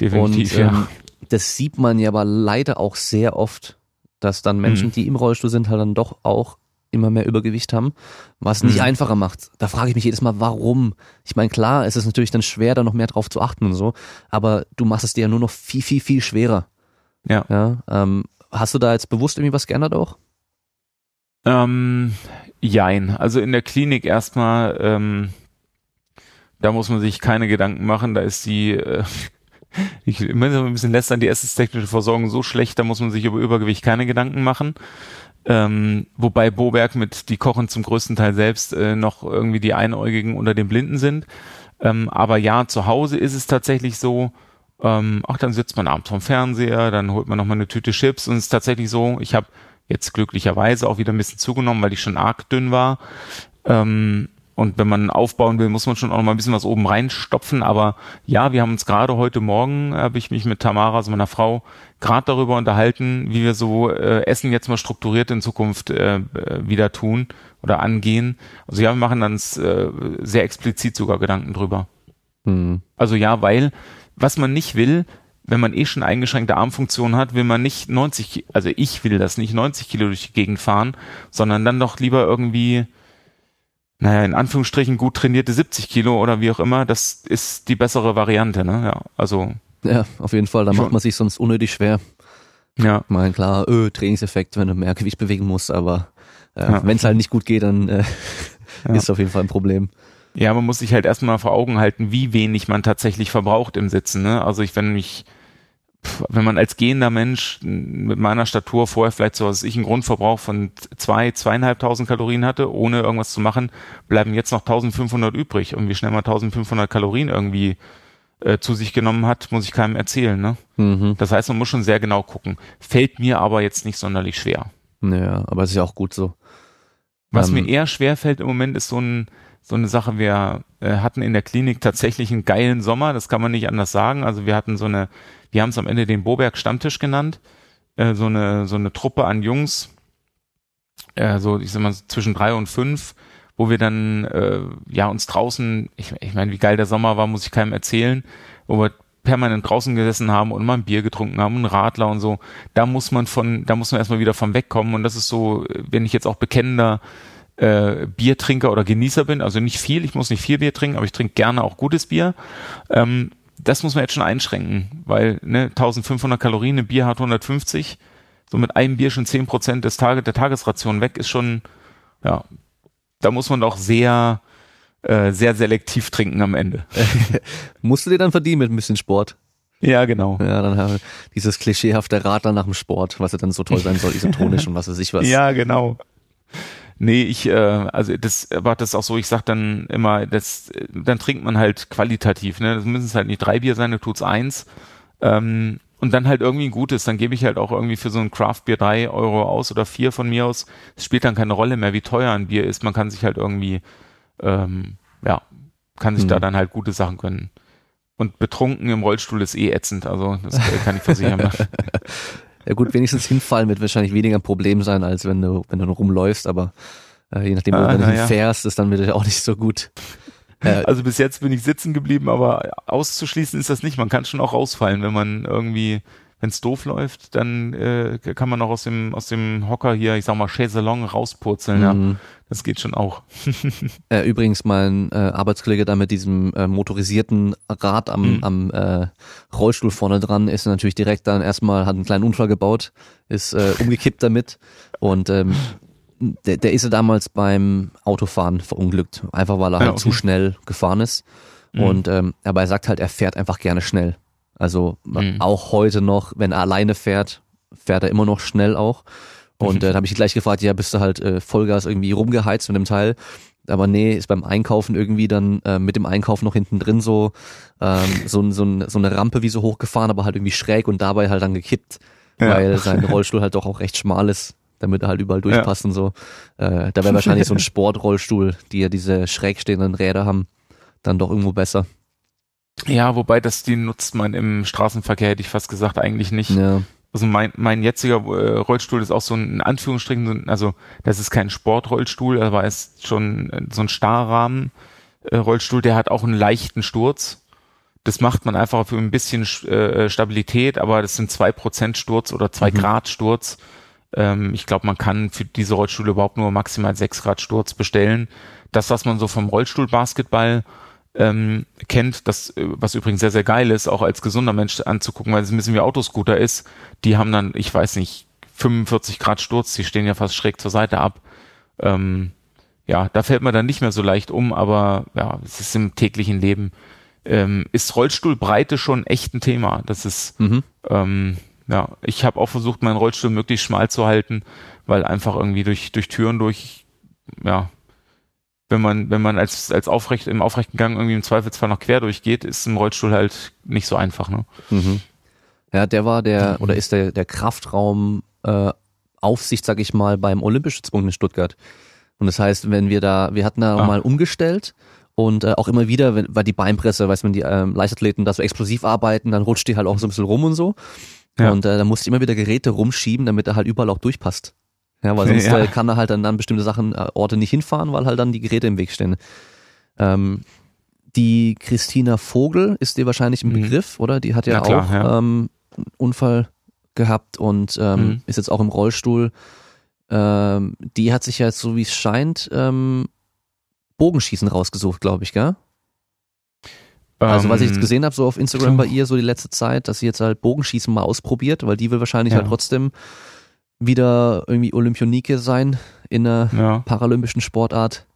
S2: Definitiv,
S1: und, ähm, Das sieht man ja aber leider auch sehr oft dass dann Menschen, mhm. die im Rollstuhl sind, halt dann doch auch immer mehr Übergewicht haben, was nicht mhm. einfacher macht. Da frage ich mich jedes Mal, warum? Ich meine, klar, es ist natürlich dann schwer, da noch mehr drauf zu achten und so, aber du machst es dir ja nur noch viel, viel, viel schwerer.
S2: Ja.
S1: ja ähm, hast du da jetzt bewusst irgendwie was geändert auch?
S2: Ähm, jein. Also in der Klinik erstmal, ähm, da muss man sich keine Gedanken machen, da ist die äh, ich so ein bisschen lästern, die essenstechnische Versorgung so schlecht, da muss man sich über Übergewicht keine Gedanken machen. Ähm, wobei Boberg mit die kochen zum größten Teil selbst äh, noch irgendwie die Einäugigen unter den Blinden sind. Ähm, aber ja, zu Hause ist es tatsächlich so, ähm, ach, dann sitzt man abends vom Fernseher, dann holt man noch mal eine Tüte Chips und es ist tatsächlich so, ich habe jetzt glücklicherweise auch wieder ein bisschen zugenommen, weil ich schon arg dünn war. Ähm, und wenn man aufbauen will, muss man schon auch noch mal ein bisschen was oben reinstopfen. Aber ja, wir haben uns gerade heute Morgen, habe ich mich mit Tamara, also meiner Frau, gerade darüber unterhalten, wie wir so äh, Essen jetzt mal strukturiert in Zukunft äh, wieder tun oder angehen. Also ja, wir machen dann äh, sehr explizit sogar Gedanken drüber. Mhm. Also ja, weil was man nicht will, wenn man eh schon eingeschränkte Armfunktion hat, will man nicht 90, also ich will das nicht 90 Kilo durch die Gegend fahren, sondern dann doch lieber irgendwie naja, in Anführungsstrichen gut trainierte 70 Kilo oder wie auch immer, das ist die bessere Variante, ne? Ja, also.
S1: Ja, auf jeden Fall, da macht man sich sonst unnötig schwer. Ja. Ich meine, klar, öh, Trainingseffekt, wenn du mehr Gewicht bewegen musst, aber äh, ja. wenn es halt nicht gut geht, dann äh, ja. ist auf jeden Fall ein Problem.
S2: Ja, man muss sich halt erstmal vor Augen halten, wie wenig man tatsächlich verbraucht im Sitzen. Ne? Also ich, wenn mich wenn man als gehender Mensch mit meiner Statur vorher vielleicht so, was ich einen Grundverbrauch von zwei, zweieinhalbtausend Kalorien hatte, ohne irgendwas zu machen, bleiben jetzt noch 1500 übrig. Und wie schnell man 1500 Kalorien irgendwie äh, zu sich genommen hat, muss ich keinem erzählen. Ne? Mhm. Das heißt, man muss schon sehr genau gucken. Fällt mir aber jetzt nicht sonderlich schwer.
S1: Ja, aber es ist ja auch gut so.
S2: Was ähm, mir eher schwer fällt im Moment ist so ein so eine Sache. Wir äh, hatten in der Klinik tatsächlich einen geilen Sommer, das kann man nicht anders sagen. Also wir hatten so eine wir haben es am Ende den Boberg Stammtisch genannt. Äh, so eine so eine Truppe an Jungs, äh, so ich sag mal zwischen drei und fünf, wo wir dann äh, ja uns draußen, ich, ich meine, wie geil der Sommer war, muss ich keinem erzählen, wo wir permanent draußen gesessen haben und mal ein Bier getrunken haben, einen Radler und so. Da muss man von, da muss man erstmal wieder vom wegkommen. Und das ist so, wenn ich jetzt auch bekennender äh, Biertrinker oder Genießer bin, also nicht viel, ich muss nicht viel Bier trinken, aber ich trinke gerne auch gutes Bier. Ähm, das muss man jetzt schon einschränken, weil ne, 1500 Kalorien, ein Bier hat 150, so mit einem Bier schon 10 Prozent des Tage, der Tagesration weg, ist schon, ja, da muss man doch sehr, äh, sehr selektiv trinken am Ende.
S1: Musst du dir dann verdienen mit ein bisschen Sport?
S2: Ja, genau.
S1: Ja, dann haben wir dieses klischeehafte Radler nach dem Sport, was ja dann so toll sein soll, isotonisch und was weiß ich was.
S2: Ja, genau. Nee, ich, äh, also das war das auch so, ich sag dann immer, das, dann trinkt man halt qualitativ, ne? Das müssen es halt nicht drei Bier sein, dann tut's eins. Ähm, und dann halt irgendwie ein gutes, dann gebe ich halt auch irgendwie für so ein Craft Bier drei Euro aus oder vier von mir aus. Es spielt dann keine Rolle mehr, wie teuer ein Bier ist. Man kann sich halt irgendwie, ähm, ja, kann sich hm. da dann halt gute Sachen gönnen. Und betrunken im Rollstuhl ist eh ätzend, also das kann ich versichern.
S1: ja gut, wenigstens hinfallen wird wahrscheinlich weniger ein Problem sein, als wenn du, wenn du rumläufst, aber äh, je nachdem, ah, wo du ja. fährst, ist dann wieder auch nicht so gut.
S2: Äh, also bis jetzt bin ich sitzen geblieben, aber auszuschließen ist das nicht. Man kann schon auch rausfallen, wenn man irgendwie wenn es doof läuft, dann äh, kann man auch aus dem aus dem Hocker hier, ich sag mal Chaiselong rauspurzeln. Mhm. Ja, das geht schon auch.
S1: äh, übrigens mein äh, Arbeitskollege da mit diesem äh, motorisierten Rad am, mhm. am äh, Rollstuhl vorne dran ist natürlich direkt dann erstmal hat einen kleinen Unfall gebaut, ist äh, umgekippt damit und ähm, der, der ist ja damals beim Autofahren verunglückt, einfach weil er halt ja, okay. zu schnell gefahren ist. Mhm. Und ähm, aber er sagt halt, er fährt einfach gerne schnell. Also mhm. auch heute noch, wenn er alleine fährt, fährt er immer noch schnell auch. Und mhm. äh, da habe ich gleich gefragt, ja, bist du halt äh, Vollgas irgendwie rumgeheizt mit dem Teil? Aber nee, ist beim Einkaufen irgendwie dann äh, mit dem Einkauf noch hinten drin so, ähm, so, so, so eine Rampe wie so hochgefahren, aber halt irgendwie schräg und dabei halt dann gekippt, ja. weil sein Rollstuhl halt doch auch recht schmal ist, damit er halt überall durchpasst ja. und so. Äh, da wäre wahrscheinlich so ein Sportrollstuhl, die ja diese schräg stehenden Räder haben, dann doch irgendwo besser.
S2: Ja, wobei das, die nutzt man im Straßenverkehr, hätte ich fast gesagt, eigentlich nicht. Ja. Also mein, mein jetziger äh, Rollstuhl ist auch so ein, in Anführungsstrichen, also das ist kein Sportrollstuhl, aber ist schon äh, so ein Starrrahmen äh, Rollstuhl, der hat auch einen leichten Sturz. Das macht man einfach für ein bisschen äh, Stabilität, aber das sind zwei Prozent Sturz oder zwei mhm. Grad Sturz. Ähm, ich glaube, man kann für diese Rollstühle überhaupt nur maximal sechs Grad Sturz bestellen. Das, was man so vom Rollstuhlbasketball ähm, kennt, das, äh, was übrigens sehr, sehr geil ist, auch als gesunder Mensch anzugucken, weil es ein bisschen wie Autoscooter ist, die haben dann, ich weiß nicht, 45 Grad Sturz, die stehen ja fast schräg zur Seite ab. Ähm, ja, da fällt man dann nicht mehr so leicht um, aber ja, es ist im täglichen Leben. Ähm, ist Rollstuhlbreite schon echt ein Thema. Das ist, mhm. ähm, ja, ich habe auch versucht, meinen Rollstuhl möglichst schmal zu halten, weil einfach irgendwie durch, durch Türen durch, ja, wenn man, wenn man als, als aufrecht, im aufrechten Gang irgendwie im Zweifelsfall noch quer durchgeht, ist im Rollstuhl halt nicht so einfach, ne?
S1: Mhm. Ja, der war der, oder ist der, der Kraftraum, äh, Aufsicht, sag ich mal, beim Olympischützpunkt in Stuttgart. Und das heißt, wenn wir da, wir hatten da ah. mal umgestellt und äh, auch immer wieder, wenn, weil die Beinpresse, weißt du, wenn die ähm, Leichtathleten da so explosiv arbeiten, dann rutscht die halt auch so ein bisschen rum und so. Ja. Und äh, da musste ich immer wieder Geräte rumschieben, damit er halt überall auch durchpasst. Ja, weil sonst ja. Äh, kann er halt dann an bestimmte Sachen, äh, Orte nicht hinfahren, weil halt dann die Geräte im Weg stehen. Ähm, die Christina Vogel ist dir wahrscheinlich im mhm. Begriff, oder? Die hat ja, klar, auch ja. Ähm, einen Unfall gehabt und ähm, mhm. ist jetzt auch im Rollstuhl. Ähm, die hat sich ja jetzt, so wie es scheint, ähm, Bogenschießen rausgesucht, glaube ich, gell? Also was ich jetzt ähm, gesehen habe, so auf Instagram bei ihr so die letzte Zeit, dass sie jetzt halt Bogenschießen mal ausprobiert, weil die will wahrscheinlich ja. halt trotzdem wieder irgendwie Olympionike sein in einer ja. paralympischen Sportart.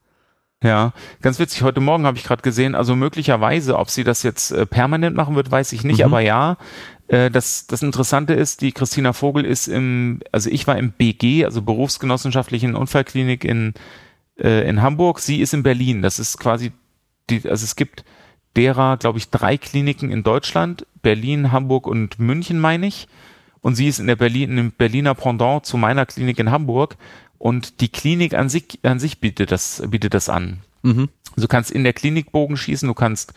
S2: Ja, ganz witzig. Heute Morgen habe ich gerade gesehen, also möglicherweise, ob sie das jetzt äh, permanent machen wird, weiß ich nicht, mhm. aber ja. Äh, das, das Interessante ist, die Christina Vogel ist im, also ich war im BG, also Berufsgenossenschaftlichen Unfallklinik in, äh, in Hamburg. Sie ist in Berlin. Das ist quasi die, also es gibt derer, glaube ich, drei Kliniken in Deutschland, Berlin, Hamburg und München, meine ich und sie ist in der Berlin, im Berliner Pendant zu meiner Klinik in Hamburg und die Klinik an sich, an sich bietet das, bietet das an. Mhm. Du kannst in der Klinik Bogen schießen, du kannst,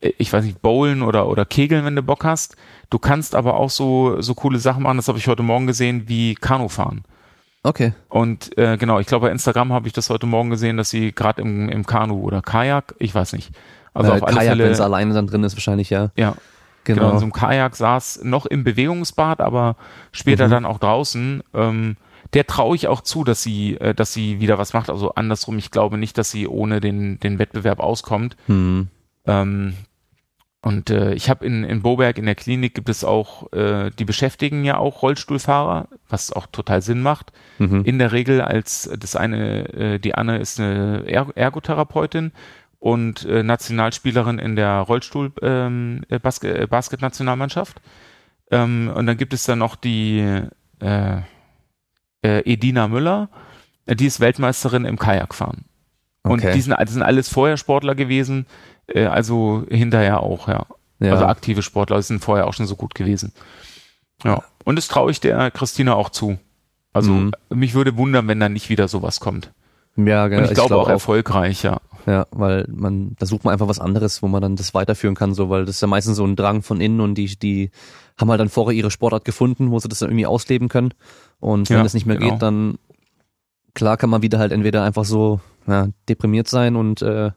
S2: äh, ich weiß nicht, bowlen oder, oder kegeln, wenn du Bock hast. Du kannst aber auch so, so coole Sachen machen, das habe ich heute Morgen gesehen, wie Kanu fahren.
S1: Okay.
S2: Und äh, genau, ich glaube bei Instagram habe ich das heute Morgen gesehen, dass sie gerade im, im Kanu oder Kajak, ich weiß nicht.
S1: Also äh, auf alle Kajak, wenn es alleine dann drin ist, wahrscheinlich ja.
S2: Ja, Genau. genau, in so einem Kajak saß, noch im Bewegungsbad, aber später mhm. dann auch draußen. Ähm, der traue ich auch zu, dass sie, äh, dass sie wieder was macht. Also andersrum, ich glaube nicht, dass sie ohne den, den Wettbewerb auskommt. Mhm. Ähm, und äh, ich habe in, in Boberg in der Klinik gibt es auch, äh, die beschäftigen ja auch Rollstuhlfahrer, was auch total Sinn macht.
S1: Mhm.
S2: In der Regel als das eine, äh, die Anne ist eine er Ergotherapeutin und äh, Nationalspielerin in der Rollstuhl ähm, äh, äh. Ähm, und dann gibt es dann noch die äh, äh, Edina Müller, die ist Weltmeisterin im Kajakfahren. Und
S1: Okay.
S2: die sind, die sind alles vorher Sportler gewesen, äh, also hinterher auch, ja.
S1: Ja.
S2: Also aktive Sportler sind vorher auch schon so gut gewesen. Ja. Und das traue ich der Christina auch zu. Also
S1: Mhm.
S2: mich würde wundern, wenn da nicht wieder sowas kommt.
S1: Ja, genau.
S2: Und ich, glaube
S1: glaub
S2: auch erfolgreich, ja.
S1: Ja, weil man, da sucht man einfach was anderes, wo man dann das weiterführen kann, so, weil das ist ja meistens so ein Drang von innen und die, die haben halt dann vorher ihre Sportart gefunden, wo sie das dann irgendwie ausleben können. Und wenn
S2: Ja,
S1: es nicht mehr
S2: genau.
S1: geht, dann klar kann man wieder halt entweder einfach so ja, deprimiert sein und äh,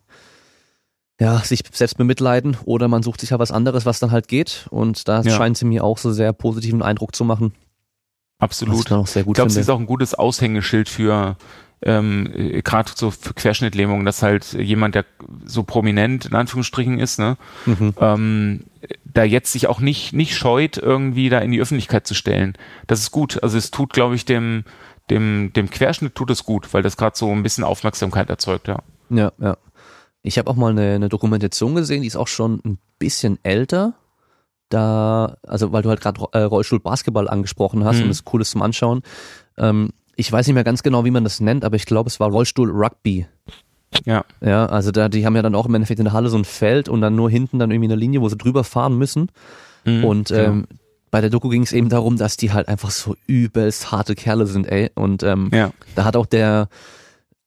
S1: ja, sich selbst bemitleiden oder man sucht sich ja was anderes, was dann halt geht. Und da
S2: Ja.
S1: scheint sie mir auch so sehr positiven Eindruck zu machen. Ich
S2: Absolut. Ich
S1: gut
S2: glaube, sie ist auch ein gutes Aushängeschild für ähm, äh, gerade so für Querschnittlähmung, dass halt jemand, der so prominent in Anführungsstrichen ist, ne,
S1: Mhm.
S2: ähm, da jetzt sich auch nicht nicht scheut, irgendwie da in die Öffentlichkeit zu stellen. Das ist gut. Also es tut, glaube ich, dem dem dem Querschnitt tut es gut, weil das gerade so ein bisschen Aufmerksamkeit erzeugt, ja.
S1: Ja, ja. Ich habe auch mal eine, eine Dokumentation gesehen, die ist auch schon ein bisschen älter. Da, also weil du halt gerade äh, Rollstuhl Basketball angesprochen hast
S2: Mhm.
S1: und das ist cool ist zum Anschauen. Ähm, ich weiß nicht mehr ganz genau, wie man das nennt, aber ich glaube, es war Rollstuhl Rugby.
S2: Ja.
S1: Ja, also da, die haben ja dann auch im Endeffekt in der Halle so ein Feld und dann nur hinten dann irgendwie eine Linie, wo sie drüber fahren müssen.
S2: Mhm,
S1: Und ähm, bei der Doku ging es eben darum, dass die halt einfach so übelst harte Kerle sind, ey. Und ähm,
S2: ja.
S1: da hat auch der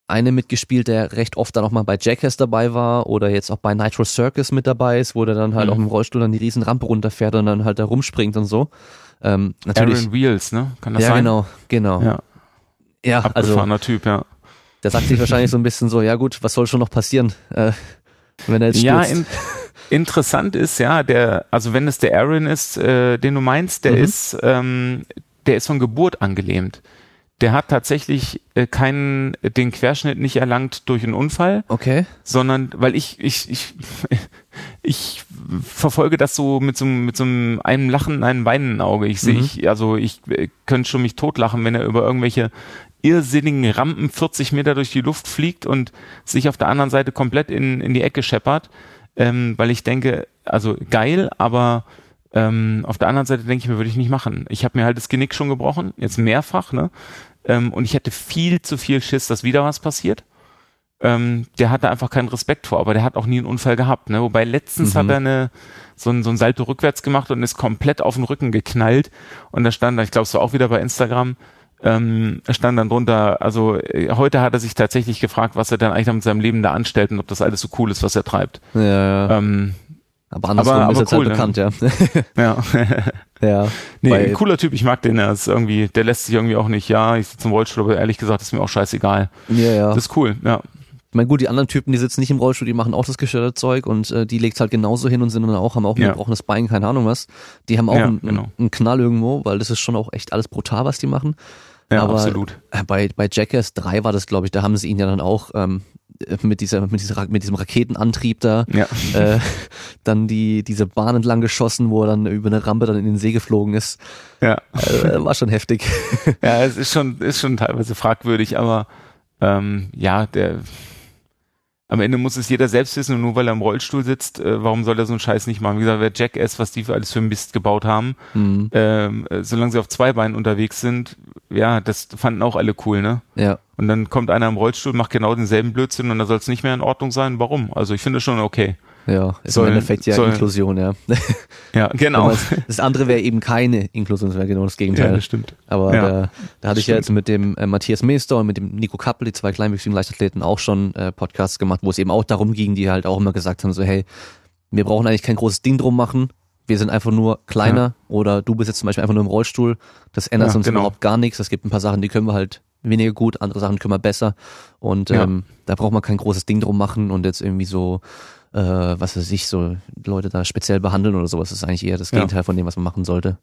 S1: eine mitgespielt, der recht oft dann auch mal bei Jackass dabei war oder jetzt auch bei Nitro Circus mit dabei ist, wo der dann halt
S2: Mhm.
S1: auch im Rollstuhl dann die riesen Rampe runterfährt und dann halt da rumspringt und so. Ähm, natürlich.
S2: Aaron Wheels, ne? Kann das
S1: ja,
S2: sein?
S1: genau, genau.
S2: Ja,
S1: Ja, also
S2: abgefahrener Typ, ja.
S1: der sagt sich wahrscheinlich so ein bisschen so, ja gut, was soll schon noch passieren, äh, wenn er jetzt
S2: Ja,
S1: stürzt?
S2: in, interessant ist, ja, der, also wenn es der Aaron ist, äh, den du meinst, der
S1: Mhm.
S2: ist, ähm, der ist von Geburt angelähmt. Der hat tatsächlich äh, keinen, den Querschnitt nicht erlangt durch einen Unfall,
S1: okay.
S2: sondern weil ich, ich, ich, ich verfolge das so mit so, einem- mit so einem, einem Lachen, einem weinenden Auge. Ich sehe,
S1: Mhm.
S2: ich, also ich äh, könnte schon mich totlachen, wenn er über irgendwelche irrsinnigen Rampen 40 Meter durch die Luft fliegt und sich auf der anderen Seite komplett in, in die Ecke scheppert, ähm, weil ich denke, also geil, aber ähm, auf der anderen Seite denke ich mir, würde ich nicht machen. Ich habe mir halt das Genick schon gebrochen, jetzt mehrfach, ne? Ähm, und ich hätte viel zu viel Schiss, dass wieder was passiert. Ähm, der hatte einfach keinen Respekt vor, aber der hat auch nie einen Unfall gehabt. Ne? Wobei letztens
S1: Mhm.
S2: hat er eine, so, ein, so ein Salto rückwärts gemacht und ist komplett auf den Rücken geknallt. Und da stand, ich glaube, es war auch wieder bei Instagram, ähm, stand dann drunter, also äh, heute hat er sich tatsächlich gefragt, was er dann eigentlich mit seinem Leben da anstellt und ob das alles so cool ist, was er treibt.
S1: Ja, ja.
S2: Ähm,
S1: aber andersrum
S2: aber-
S1: ist
S2: aber
S1: jetzt
S2: cool,
S1: halt bekannt, ja.
S2: ja.
S1: ja.
S2: nee, ein cooler Typ, ich mag den, er ist irgendwie, der lässt sich irgendwie auch nicht, ja, ich sitze im Rollstuhl, aber ehrlich gesagt ist mir auch scheißegal.
S1: ja, ja.
S2: Das ist cool, ja.
S1: Ich meine, gut, die anderen Typen, die sitzen nicht im Rollstuhl, die machen auch das gestörte Zeug und äh, die legt halt genauso hin und sind dann auch, haben auch ein
S2: Ja.
S1: gebrochenes Bein, keine Ahnung was. Die haben auch
S2: Ja,
S1: einen,
S2: genau.
S1: einen Knall irgendwo, weil das ist schon auch echt alles brutal, was die machen.
S2: Ja,
S1: Aber-
S2: absolut.
S1: Äh, Bei, bei Jackass 3 war das, glaube ich, da haben sie ihn ja dann auch ähm, mit, dieser, mit, dieser, mit diesem Raketenantrieb da
S2: Ja.
S1: äh, dann die, diese Bahn entlang geschossen, wo er dann über eine Rampe dann in den See geflogen ist.
S2: Ja.
S1: Äh, war schon heftig.
S2: Ja, es ist schon, ist schon teilweise fragwürdig, aber ähm, ja, der am Ende muss es jeder selbst wissen und nur weil er im Rollstuhl sitzt, äh, warum soll er so einen Scheiß nicht machen? Wie gesagt, wer Jackass, was die für alles für Mist gebaut haben,
S1: Mhm.
S2: ähm, äh, solange sie auf zwei Beinen unterwegs sind, ja, das fanden auch alle cool, ne?
S1: Ja.
S2: Und dann kommt einer im Rollstuhl, macht genau denselben Blödsinn und da soll es nicht mehr in Ordnung sein. Warum? Also ich finde schon okay.
S1: Ja, ist
S2: Soll-
S1: im Endeffekt ja
S2: soll-
S1: Inklusion, ja.
S2: Ja, genau.
S1: Das andere wäre eben keine Inklusion, das wäre genau das
S2: Ja,
S1: Gegenteil.
S2: das stimmt.
S1: Aber
S2: Ja,
S1: da, da hatte ich ja
S2: stimmt.
S1: jetzt mit dem äh, Matthias Meester und mit dem Nico Kappel, die zwei kleinwüchsigen Leichtathleten, auch schon äh, Podcasts gemacht, wo es eben auch darum ging, die halt auch immer gesagt haben, so hey, wir brauchen eigentlich kein großes Ding drum machen, wir sind einfach nur kleiner oder du bist jetzt zum Beispiel einfach nur im Rollstuhl, das ändert
S2: Ja,
S1: uns
S2: genau.
S1: überhaupt gar nichts, es gibt ein paar Sachen, die können wir halt weniger gut, andere Sachen können wir besser und
S2: Ja.
S1: ähm, da braucht man kein großes Ding drum machen und jetzt irgendwie so äh, was weiß ich, so Leute da speziell behandeln oder sowas, das ist eigentlich eher das
S2: Ja.
S1: Gegenteil von dem, was man machen sollte.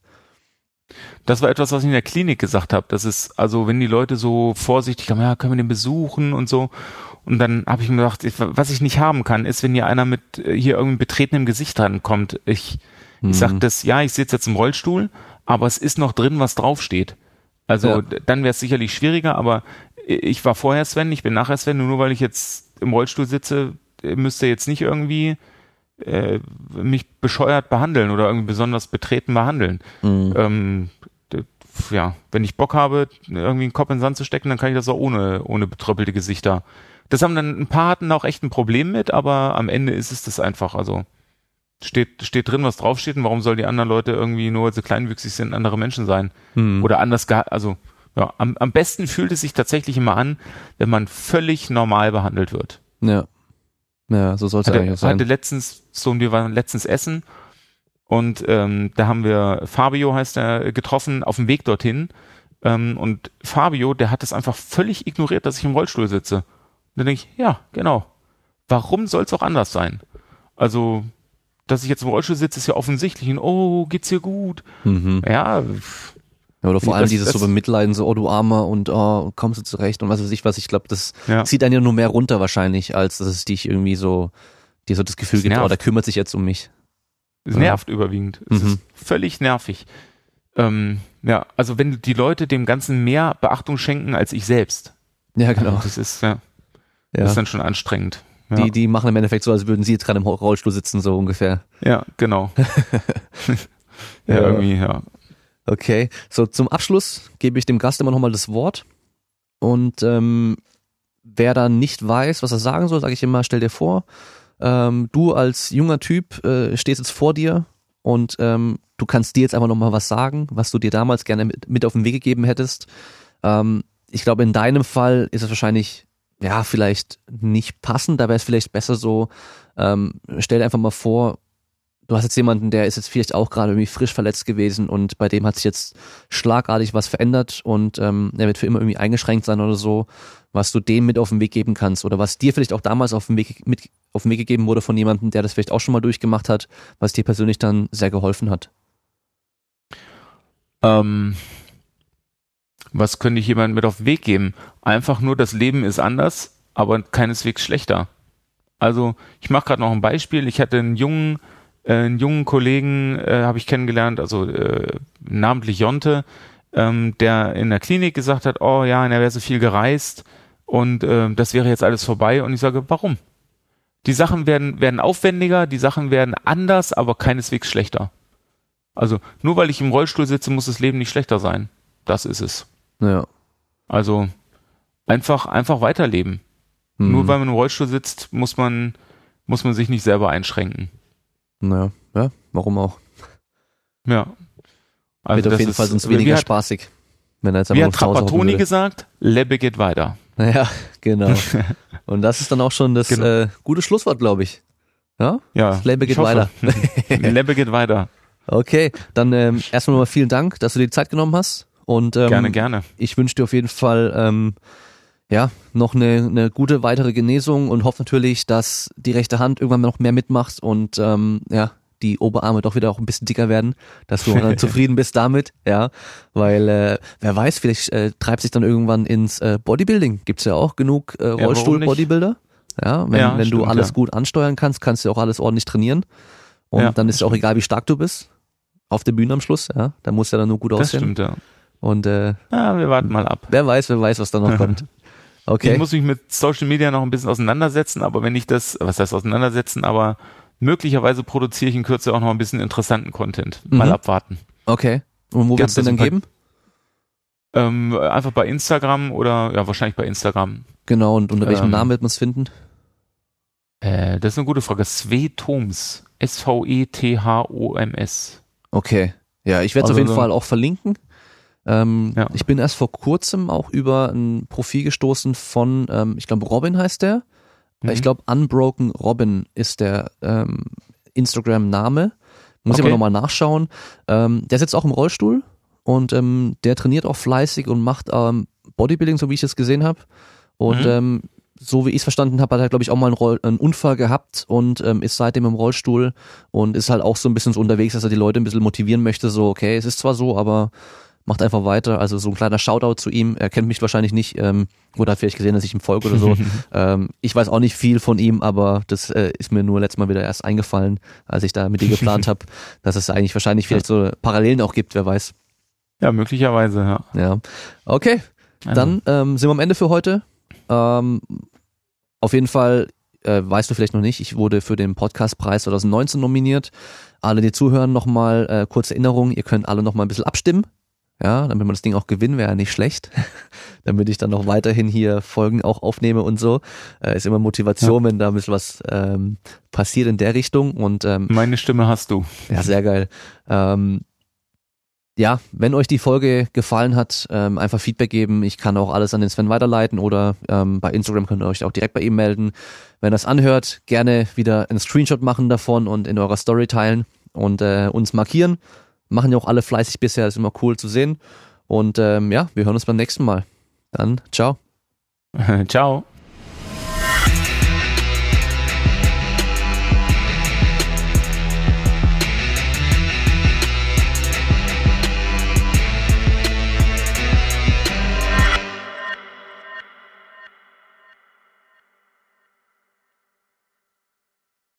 S2: Das war etwas, was ich in der Klinik gesagt habe. Das ist, also wenn die Leute so vorsichtig haben, ja, können wir den besuchen und so. Und dann habe ich mir gedacht, was ich nicht haben kann, ist, wenn hier einer mit äh, hier irgendwie betretenem Gesicht rankommt. Ich, mhm. ich sag das, ja, ich sitze jetzt im Rollstuhl, aber es ist noch drin, was draufsteht. Also ja. dann wäre es sicherlich schwieriger, aber ich war vorher Sven, ich bin nachher Sven, nur weil ich jetzt im Rollstuhl sitze, müsste jetzt nicht irgendwie äh, mich bescheuert behandeln oder irgendwie besonders betreten behandeln. Mhm. Ähm, ja, wenn ich Bock habe, irgendwie einen Kopf in den Sand zu stecken, dann kann ich das auch ohne, ohne betröppelte Gesichter. Das haben dann ein paar hatten auch echt ein Problem mit, aber am Ende ist es das einfach. Also steht, steht drin, was draufsteht und warum soll die anderen Leute irgendwie nur, weil sie kleinwüchsig sind, andere Menschen sein? Mhm. Oder anders, also ja, am, am besten fühlt es sich tatsächlich immer an, wenn man völlig normal behandelt wird.
S1: Ja. Ja, so sollte
S2: hatte,
S1: eigentlich sein.
S2: Hatte letztens, so wir waren letztens essen und ähm, da haben wir Fabio heißt er getroffen auf dem Weg dorthin ähm, und Fabio, der hat es einfach völlig ignoriert, dass ich im Rollstuhl sitze. Und dann denke ich, ja, genau. Warum soll es auch anders sein? Also, dass ich jetzt im Rollstuhl sitze, ist ja offensichtlich. Und, oh, geht's dir gut?
S1: Mhm.
S2: Ja,
S1: ja, oder vor allem das, dieses das, so bemitleiden, so, oh du Armer und oh, kommst du zurecht und was weiß ich was. Ich glaube, das ja. zieht einen ja nur mehr runter wahrscheinlich, als dass es dich irgendwie so, dir so das Gefühl gibt, nervt. oh, der kümmert sich jetzt um mich.
S2: Es ja. nervt überwiegend. Es mhm. ist völlig nervig. Ähm, ja, also wenn die Leute dem Ganzen mehr Beachtung schenken als ich selbst.
S1: Ja, genau.
S2: Also das ist, ja, ja. Das ist dann schon anstrengend.
S1: Ja. Die, die machen im Endeffekt so, als würden sie jetzt gerade im Rollstuhl sitzen, so ungefähr.
S2: Ja, genau. ja, ja, irgendwie, ja.
S1: Okay, so zum Abschluss gebe ich dem Gast immer nochmal das Wort. Und ähm, wer dann nicht weiß, was er sagen soll, sage ich immer, stell dir vor, ähm, du als junger Typ äh, stehst jetzt vor dir und ähm, du kannst dir jetzt einfach nochmal was sagen, was du dir damals gerne mit, mit auf den Weg gegeben hättest. Ähm, ich glaube, in deinem Fall ist es wahrscheinlich, ja, vielleicht nicht passend, da wäre es vielleicht besser so, ähm, stell dir einfach mal vor, du hast jetzt jemanden, der ist jetzt vielleicht auch gerade irgendwie frisch verletzt gewesen und bei dem hat sich jetzt schlagartig was verändert und ähm, er wird für immer irgendwie eingeschränkt sein oder so, was du dem mit auf den Weg geben kannst oder was dir vielleicht auch damals auf den Weg mit auf den Weg gegeben wurde von jemandem, der das vielleicht auch schon mal durchgemacht hat, was dir persönlich dann sehr geholfen hat.
S2: Ähm, was könnte ich jemandem mit auf den Weg geben? Einfach nur, das Leben ist anders, aber keineswegs schlechter. Also ich mache gerade noch ein Beispiel. Ich hatte einen jungen äh, einen jungen Kollegen äh, habe ich kennengelernt, also äh, namentlich Jonte, ähm, der in der Klinik gesagt hat, oh ja, er wäre so viel gereist und äh, das wäre jetzt alles vorbei. Und ich sage, warum? Die Sachen werden, werden aufwendiger, die Sachen werden anders, aber keineswegs schlechter. Also nur weil ich im Rollstuhl sitze, muss das Leben nicht schlechter sein. Das ist es.
S1: Ja.
S2: Also einfach, einfach weiterleben. Mhm. Nur weil man im Rollstuhl sitzt, muss man, muss man sich nicht selber einschränken.
S1: Naja, ja, warum auch?
S2: Ja.
S1: Also Wird auf jeden Fall sonst weniger hat, spaßig.
S2: Wenn er jetzt wie hat Trapattoni gesagt, Lebbe geht weiter.
S1: Ja, genau. Und das ist dann auch schon das genau. äh, gute Schlusswort, glaube ich. Ja?
S2: Ja. Das
S1: Lebbe geht weiter.
S2: Lebbe geht weiter.
S1: Okay, dann ähm, erstmal nochmal vielen Dank, dass du dir die Zeit genommen hast. Und ähm,
S2: gerne, gerne.
S1: Ich wünsche dir auf jeden Fall ähm, ja, noch eine, eine gute weitere Genesung und hoffe natürlich, dass die rechte Hand irgendwann noch mehr mitmacht und ähm, ja, die Oberarme doch wieder auch ein bisschen dicker werden, dass du dann zufrieden bist damit, ja, weil äh, wer weiß, vielleicht äh, treibt sich dann irgendwann ins äh, Bodybuilding. Gibt's ja auch genug äh, Rollstuhl-Bodybuilder. Ja, wenn, ja, wenn stimmt, du alles ja. gut ansteuern kannst, kannst du auch alles ordentlich trainieren. Und ja, dann ist es auch egal, wie stark du bist. Auf der Bühne am Schluss, ja. Da muss ja dann nur gut
S2: das
S1: aussehen.
S2: Das stimmt, ja.
S1: Und äh,
S2: ja, wir warten mal ab.
S1: Wer weiß, wer weiß, was da noch kommt.
S2: Okay. Ich muss mich mit Social Media noch ein bisschen auseinandersetzen, aber wenn ich das, was heißt auseinandersetzen, aber möglicherweise produziere ich in Kürze auch noch ein bisschen interessanten Content. Mal mhm. abwarten.
S1: Okay. Und wo wird es denn dann geben?
S2: Ähm, einfach bei Instagram oder ja, wahrscheinlich bei Instagram.
S1: Genau, und unter welchem ähm, Namen wird man es finden?
S2: Äh, das ist eine gute Frage. Svetoms. S-V-E-T-H-O-M-S.
S1: Okay. Ja, ich werde es also auf jeden Fall auch verlinken. Ähm, ja. Ich bin erst vor kurzem auch über ein Profil gestoßen von, ähm, ich glaube, Robin heißt der. Mhm. Ich glaube, Unbroken Robin ist der ähm, Instagram-Name. Muss okay. ich aber nochmal nachschauen. Ähm, der sitzt auch im Rollstuhl und ähm, der trainiert auch fleißig und macht ähm, Bodybuilding, so wie ich es gesehen habe. Und mhm. so wie ich es verstanden habe, hat er, glaube ich, auch mal einen, Roll einen Unfall gehabt und ähm, ist seitdem im Rollstuhl und ist halt auch so ein bisschen so unterwegs, dass er die Leute ein bisschen motivieren möchte. So, okay, es ist zwar so, aber macht einfach weiter. Also so ein kleiner Shoutout zu ihm. Er kennt mich wahrscheinlich nicht ähm, oder hat vielleicht gesehen, dass ich ihm folge oder so. ähm, ich weiß auch nicht viel von ihm, aber das äh, ist mir nur letztes Mal wieder erst eingefallen, als ich da mit dir geplant habe, dass es eigentlich wahrscheinlich vielleicht so Parallelen auch gibt, wer weiß.
S2: Ja, möglicherweise, ja.
S1: Ja. Okay, also. dann ähm, sind wir am Ende für heute. Ähm, auf jeden Fall, äh, weißt du vielleicht noch nicht, ich wurde für den Podcastpreis 2019 nominiert. Alle, die zuhören, nochmal äh, kurze Erinnerung, ihr könnt alle nochmal ein bisschen abstimmen. Ja, damit man das Ding auch gewinnen, wäre ja nicht schlecht. damit ich dann noch weiterhin hier Folgen auch aufnehme und so. Äh, ist immer Motivation, ja. wenn da ein bisschen was ähm, passiert in der Richtung. Und ähm,
S2: meine Stimme hast du.
S1: Ja, sehr geil. Ähm, ja, wenn euch die Folge gefallen hat, ähm, einfach Feedback geben. Ich kann auch alles an den Sven weiterleiten oder ähm, bei Instagram könnt ihr euch auch direkt bei ihm melden. Wenn das anhört, gerne wieder einen Screenshot machen davon und in eurer Story teilen und äh, uns markieren. Machen ja auch alle fleißig bisher, ist immer cool zu sehen. Und ähm, ja, wir hören uns beim nächsten Mal. Dann ciao.
S2: ciao.